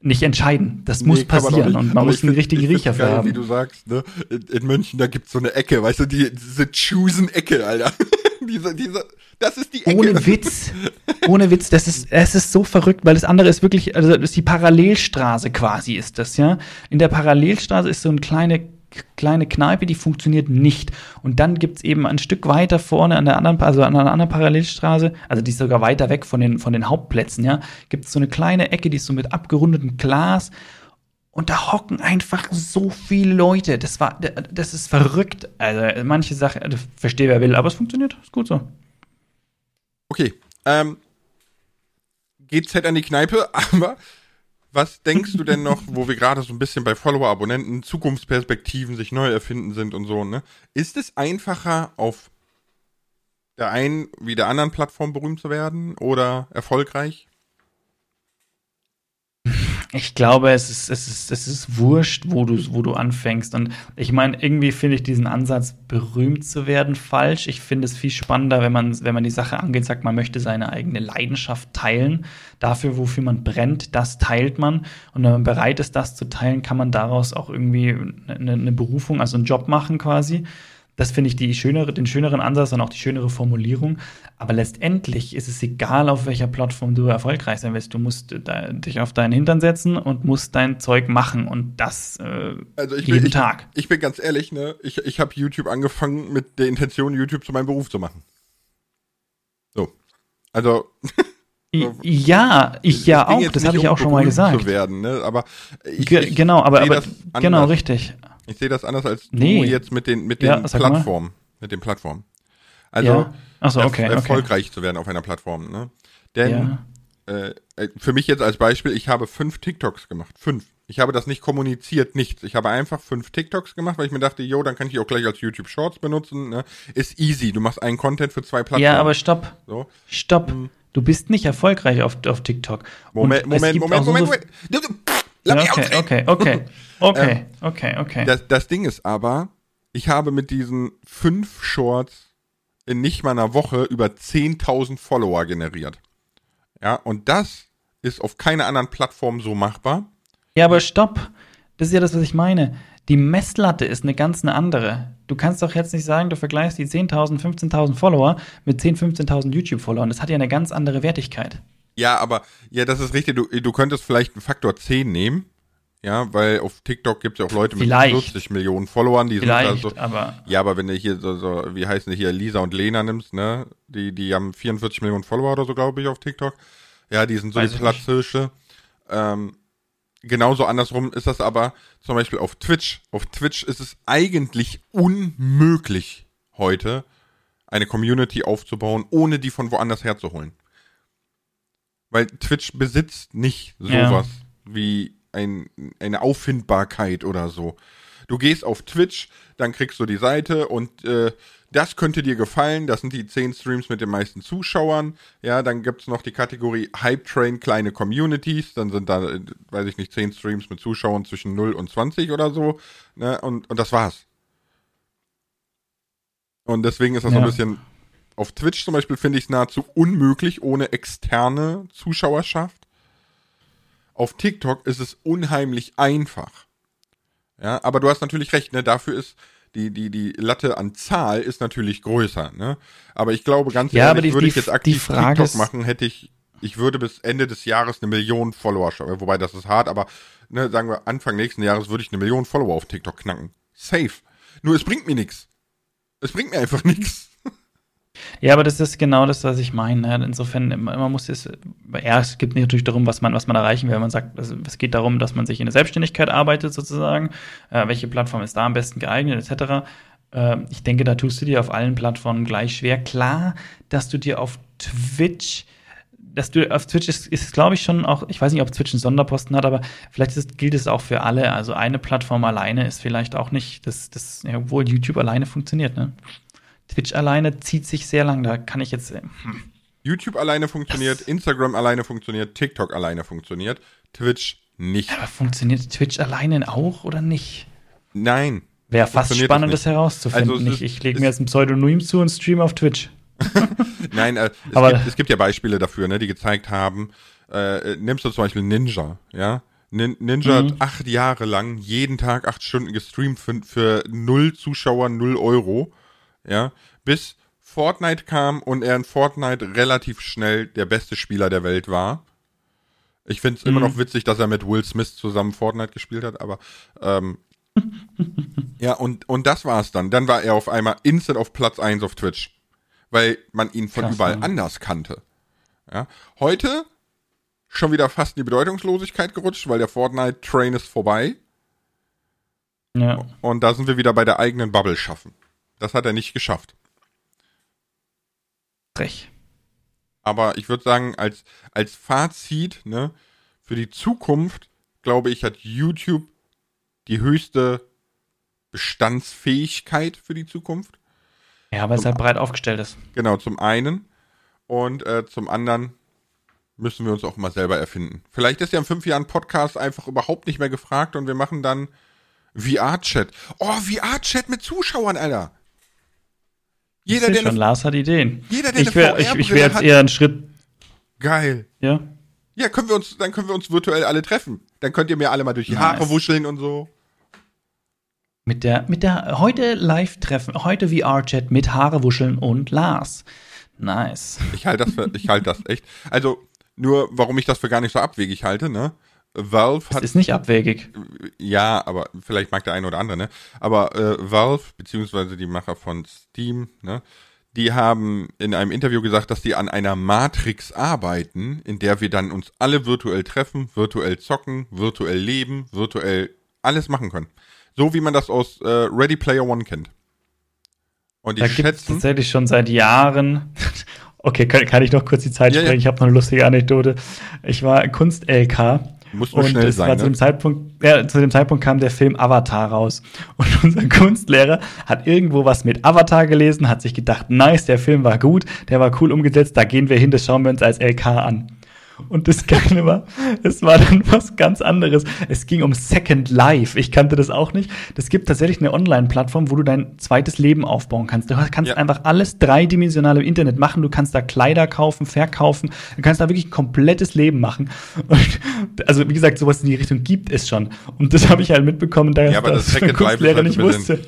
nicht entscheiden. Das muss Nee, auch passieren und man Aber muss einen find- richtigen Riecher für haben. Wie du sagst, ne? In, in München, da gibt's so eine Ecke, weißt du, die, diese Chosen-Ecke, Alter. diese, diese, das ist die Ecke. Ohne Witz. Ohne Witz, das ist, es ist so verrückt, weil das andere ist wirklich, also das ist die Parallelstraße quasi ist das, ja. In der Parallelstraße ist so eine kleine, kleine Kneipe, die funktioniert nicht. Und dann gibt's eben ein Stück weiter vorne an der anderen, also an einer anderen Parallelstraße, also die ist sogar weiter weg von den, von den Hauptplätzen, ja, gibt's so eine kleine Ecke, die ist so mit abgerundetem Glas. Und da hocken einfach so viele Leute. Das war, das ist verrückt. Also manche Sachen, also, verstehe wer will, aber es funktioniert. Ist gut so. Okay, ähm, GZ an die Kneipe, aber was denkst du denn noch, wo wir gerade so ein bisschen bei Follower, Abonnenten, Zukunftsperspektiven, sich neu erfinden sind und so, ne? Ist es einfacher, auf der einen wie der anderen Plattform berühmt zu werden oder erfolgreich? Ich glaube, es ist, es ist, es ist wurscht, wo du, wo du anfängst. Und ich meine, irgendwie finde ich diesen Ansatz, berühmt zu werden, falsch. Ich finde es viel spannender, wenn man, wenn man die Sache angeht, sagt, man möchte seine eigene Leidenschaft teilen. Dafür, wofür man brennt, das teilt man. Und wenn man bereit ist, das zu teilen, kann man daraus auch irgendwie eine, eine Berufung, also einen Job machen quasi. Das finde ich die schönere, den schöneren Ansatz und auch die schönere Formulierung. Aber letztendlich ist es egal, auf welcher Plattform du erfolgreich sein willst. Du musst da, dich auf deinen Hintern setzen und musst dein Zeug machen und das äh, Also ich jeden bin, ich, Tag. Ich bin ganz ehrlich, ne? Ich, ich habe YouTube angefangen mit der Intention, YouTube zu meinem Beruf zu machen. So. Also. Ja, ich ja auch. Das habe ich um auch schon mal gesagt. Zu werden, ne? Aber ich, Ge ich genau, aber, aber genau richtig. Ich sehe das anders als Nee. du jetzt mit den, mit den Ja. Plattformen. Mit den Plattformen. Also Ja. Ach so, okay, erf- okay. erfolgreich zu werden auf einer Plattform. Ne? Denn Ja. äh, äh, für mich jetzt als Beispiel, ich habe fünf TikToks gemacht. Fünf. Ich habe das nicht kommuniziert, nichts. Ich habe einfach fünf TikToks gemacht, weil ich mir dachte, jo, dann kann ich die auch gleich als YouTube Shorts benutzen. Ne? Ist easy. Du machst einen Content für zwei Plattformen. Ja, aber stopp. so. Stopp. Du bist nicht erfolgreich auf, auf TikTok. Moment, Und Moment, Moment, Moment, so- Moment. Lass Ja, mich okay, okay, okay, okay, okay, okay. Das, das Ding ist aber, ich habe mit diesen fünf Shorts in nicht mal einer Woche über 10.000 Follower generiert. Ja, und das ist auf keiner anderen Plattform so machbar. Ja, aber stopp. Das ist ja das, was ich meine. Die Messlatte ist eine ganz eine andere. Du kannst doch jetzt nicht sagen, du vergleichst die 10.000, 15.000 Follower mit 10.000, 15.000 YouTube-Followern. Das hat ja eine ganz andere Wertigkeit. Ja, aber, ja, das ist richtig. Du, du könntest vielleicht einen Faktor 10 nehmen. Ja, weil auf TikTok gibt es ja auch Leute mit Vielleicht. 40 Millionen Followern, die Vielleicht, sind da so. aber Ja, aber wenn du hier so, so, wie heißen die hier, Lisa und Lena nimmst, ne? Die, die haben 44 Millionen Follower oder so, glaube ich, auf TikTok. Ja, die sind so Weiß die. Platzhirsche. Ähm, genauso andersrum ist das aber zum Beispiel auf Twitch. Auf Twitch ist es eigentlich unmöglich heute eine Community aufzubauen, ohne die von woanders herzuholen. Weil Twitch besitzt nicht sowas ja. wie ein, eine Auffindbarkeit oder so. Du gehst auf Twitch, dann kriegst du die Seite und äh, das könnte dir gefallen. Das sind die 10 Streams mit den meisten Zuschauern. Ja, dann gibt es noch die Kategorie Hype Train kleine Communities. Dann sind da, äh, weiß ich nicht, 10 Streams mit Zuschauern zwischen 0 und 20 oder so. Ne? Und, und das war's. Und deswegen ist das ja. so ein bisschen. Auf Twitch zum Beispiel finde ich es nahezu unmöglich ohne externe Zuschauerschaft. Auf TikTok ist es unheimlich einfach. Ja, aber du hast natürlich recht, ne? Dafür ist die, die, die Latte an Zahl ist natürlich größer, ne? Aber ich glaube, ganz ja, ehrlich, die, würde die, ich jetzt aktiv TikTok machen, hätte ich, ich würde bis Ende des Jahres eine Million Follower schaffen. Wobei das ist hart, aber ne, sagen wir, Anfang nächsten Jahres würde ich eine Million Follower auf TikTok knacken. Safe. Nur es bringt mir nichts. Es bringt mir einfach nichts. Ja, aber das ist genau das, was ich meine. Ne? Insofern, man muss es, ja, es geht natürlich darum, was man, was man erreichen will. Man sagt, es geht darum, dass man sich in der Selbstständigkeit arbeitet, sozusagen. Äh, welche Plattform ist da am besten geeignet, etc. Äh, ich denke, da tust du dir auf allen Plattformen gleich schwer. Klar, dass du dir auf Twitch dass du auf Twitch ist, ist glaube ich, schon auch, ich weiß nicht, ob Twitch einen Sonderposten hat, aber vielleicht ist, gilt es auch für alle. Also eine Plattform alleine ist vielleicht auch nicht, das, das, ja, obwohl YouTube alleine funktioniert, ne? Twitch alleine zieht sich sehr lang, da kann ich jetzt. Hm. YouTube alleine funktioniert, das Instagram alleine funktioniert, TikTok alleine funktioniert, Twitch nicht. Aber funktioniert Twitch alleine auch oder nicht? Nein. Wäre fast spannend, das, das herauszufinden. Also ich, ich lege mir jetzt ein Pseudonym zu und stream auf Twitch. Nein, äh, es, Aber gibt, es gibt ja Beispiele dafür, ne, die gezeigt haben, äh, nimmst du zum Beispiel Ninja, ja? Ninja mhm. hat acht Jahre lang jeden Tag acht Stunden gestreamt für, für null Zuschauer, null Euro ja, bis Fortnite kam und er in Fortnite relativ schnell der beste Spieler der Welt war. Ich finde es mhm. immer noch witzig, dass er mit Will Smith zusammen Fortnite gespielt hat, aber ähm, ja, und, und das war's dann. Dann war er auf einmal instant auf Platz 1 auf Twitch, weil man ihn von Krass, überall ja. anders kannte. Ja. Heute schon wieder fast in die Bedeutungslosigkeit gerutscht, weil der Fortnite-Train ist vorbei. Ja. Und da sind wir wieder bei der eigenen Bubble schaffen. Das hat er nicht geschafft. Frech. Aber ich würde sagen, als, als Fazit, ne, für die Zukunft, glaube ich, hat YouTube die höchste Bestandsfähigkeit für die Zukunft. Ja, weil es halt breit aufgestellt ist. Genau, zum einen. Und äh, zum anderen müssen wir uns auch mal selber erfinden. Vielleicht ist ja in fünf Jahren Podcast einfach überhaupt nicht mehr gefragt und wir machen dann VR-Chat. Oh, VR-Chat mit Zuschauern, Alter. Jeder, der schon, eine, Lars hat Ideen. Jeder, der ich wäre ich, ich wär jetzt eher einen Schritt. Geil. Ja. Ja, können wir uns, dann können wir uns virtuell alle treffen. Dann könnt ihr mir alle mal durch die nice. Haare wuscheln und so. Mit der, mit der heute Live-Treffen, heute VR-Chat mit Haare wuscheln und Lars. Nice. Ich halte das für, ich halte das echt. Also, nur warum ich das für gar nicht so abwegig halte, ne? Valve hat. Das ist nicht abwegig. Ja, aber vielleicht mag der eine oder andere, ne? Aber äh, Valve, beziehungsweise die Macher von Steam, ne? Die haben in einem Interview gesagt, dass die an einer Matrix arbeiten, in der wir dann uns alle virtuell treffen, virtuell zocken, virtuell leben, virtuell alles machen können. So wie man das aus äh, Ready Player One kennt. Und ich schätze. tatsächlich schon seit Jahren. okay, kann, kann, ich noch kurz die Zeit ja, sprechen? Ja. Ich habe noch eine lustige Anekdote. Ich war Kunst-LK muss nur und schnell sein. Ne? zu, dem Zeitpunkt, ja, zu dem Zeitpunkt kam der Film Avatar raus. Und unser Kunstlehrer hat irgendwo was mit Avatar gelesen, hat sich gedacht, nice, der Film war gut, der war cool umgesetzt, da gehen wir hin, das schauen wir uns als LK an. Und das Geile war, es war dann was ganz anderes. Es ging um Second Life. Ich kannte das auch nicht. Das gibt tatsächlich eine Online-Plattform, wo du dein zweites Leben aufbauen kannst. Du kannst ja. einfach alles dreidimensional im Internet machen. Du kannst da Kleider kaufen, verkaufen. Du kannst da wirklich ein komplettes Leben machen. Und, also, wie gesagt, sowas in die Richtung gibt es schon. Und das habe ich halt mitbekommen, da ja, aber das, das Second Life ist halt nicht wusste.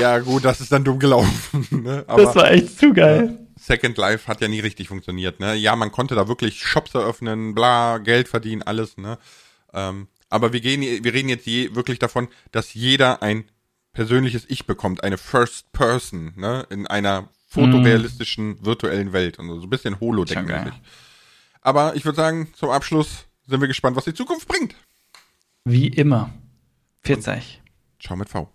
Ja, gut, das ist dann dumm gelaufen. Ne? das war echt zu geil. Ja. Second Life hat ja nie richtig funktioniert, ne? Ja, man konnte da wirklich Shops eröffnen, bla, Geld verdienen, alles, ne? Ähm, aber wir gehen, wir reden jetzt je, wirklich davon, dass jeder ein persönliches Ich bekommt, eine First Person, ne? In einer fotorealistischen mm. virtuellen Welt und so ein bisschen Holodeck-mäßig. Aber ich würde sagen, zum Abschluss sind wir gespannt, was die Zukunft bringt. Wie immer. 40. Ciao mit V.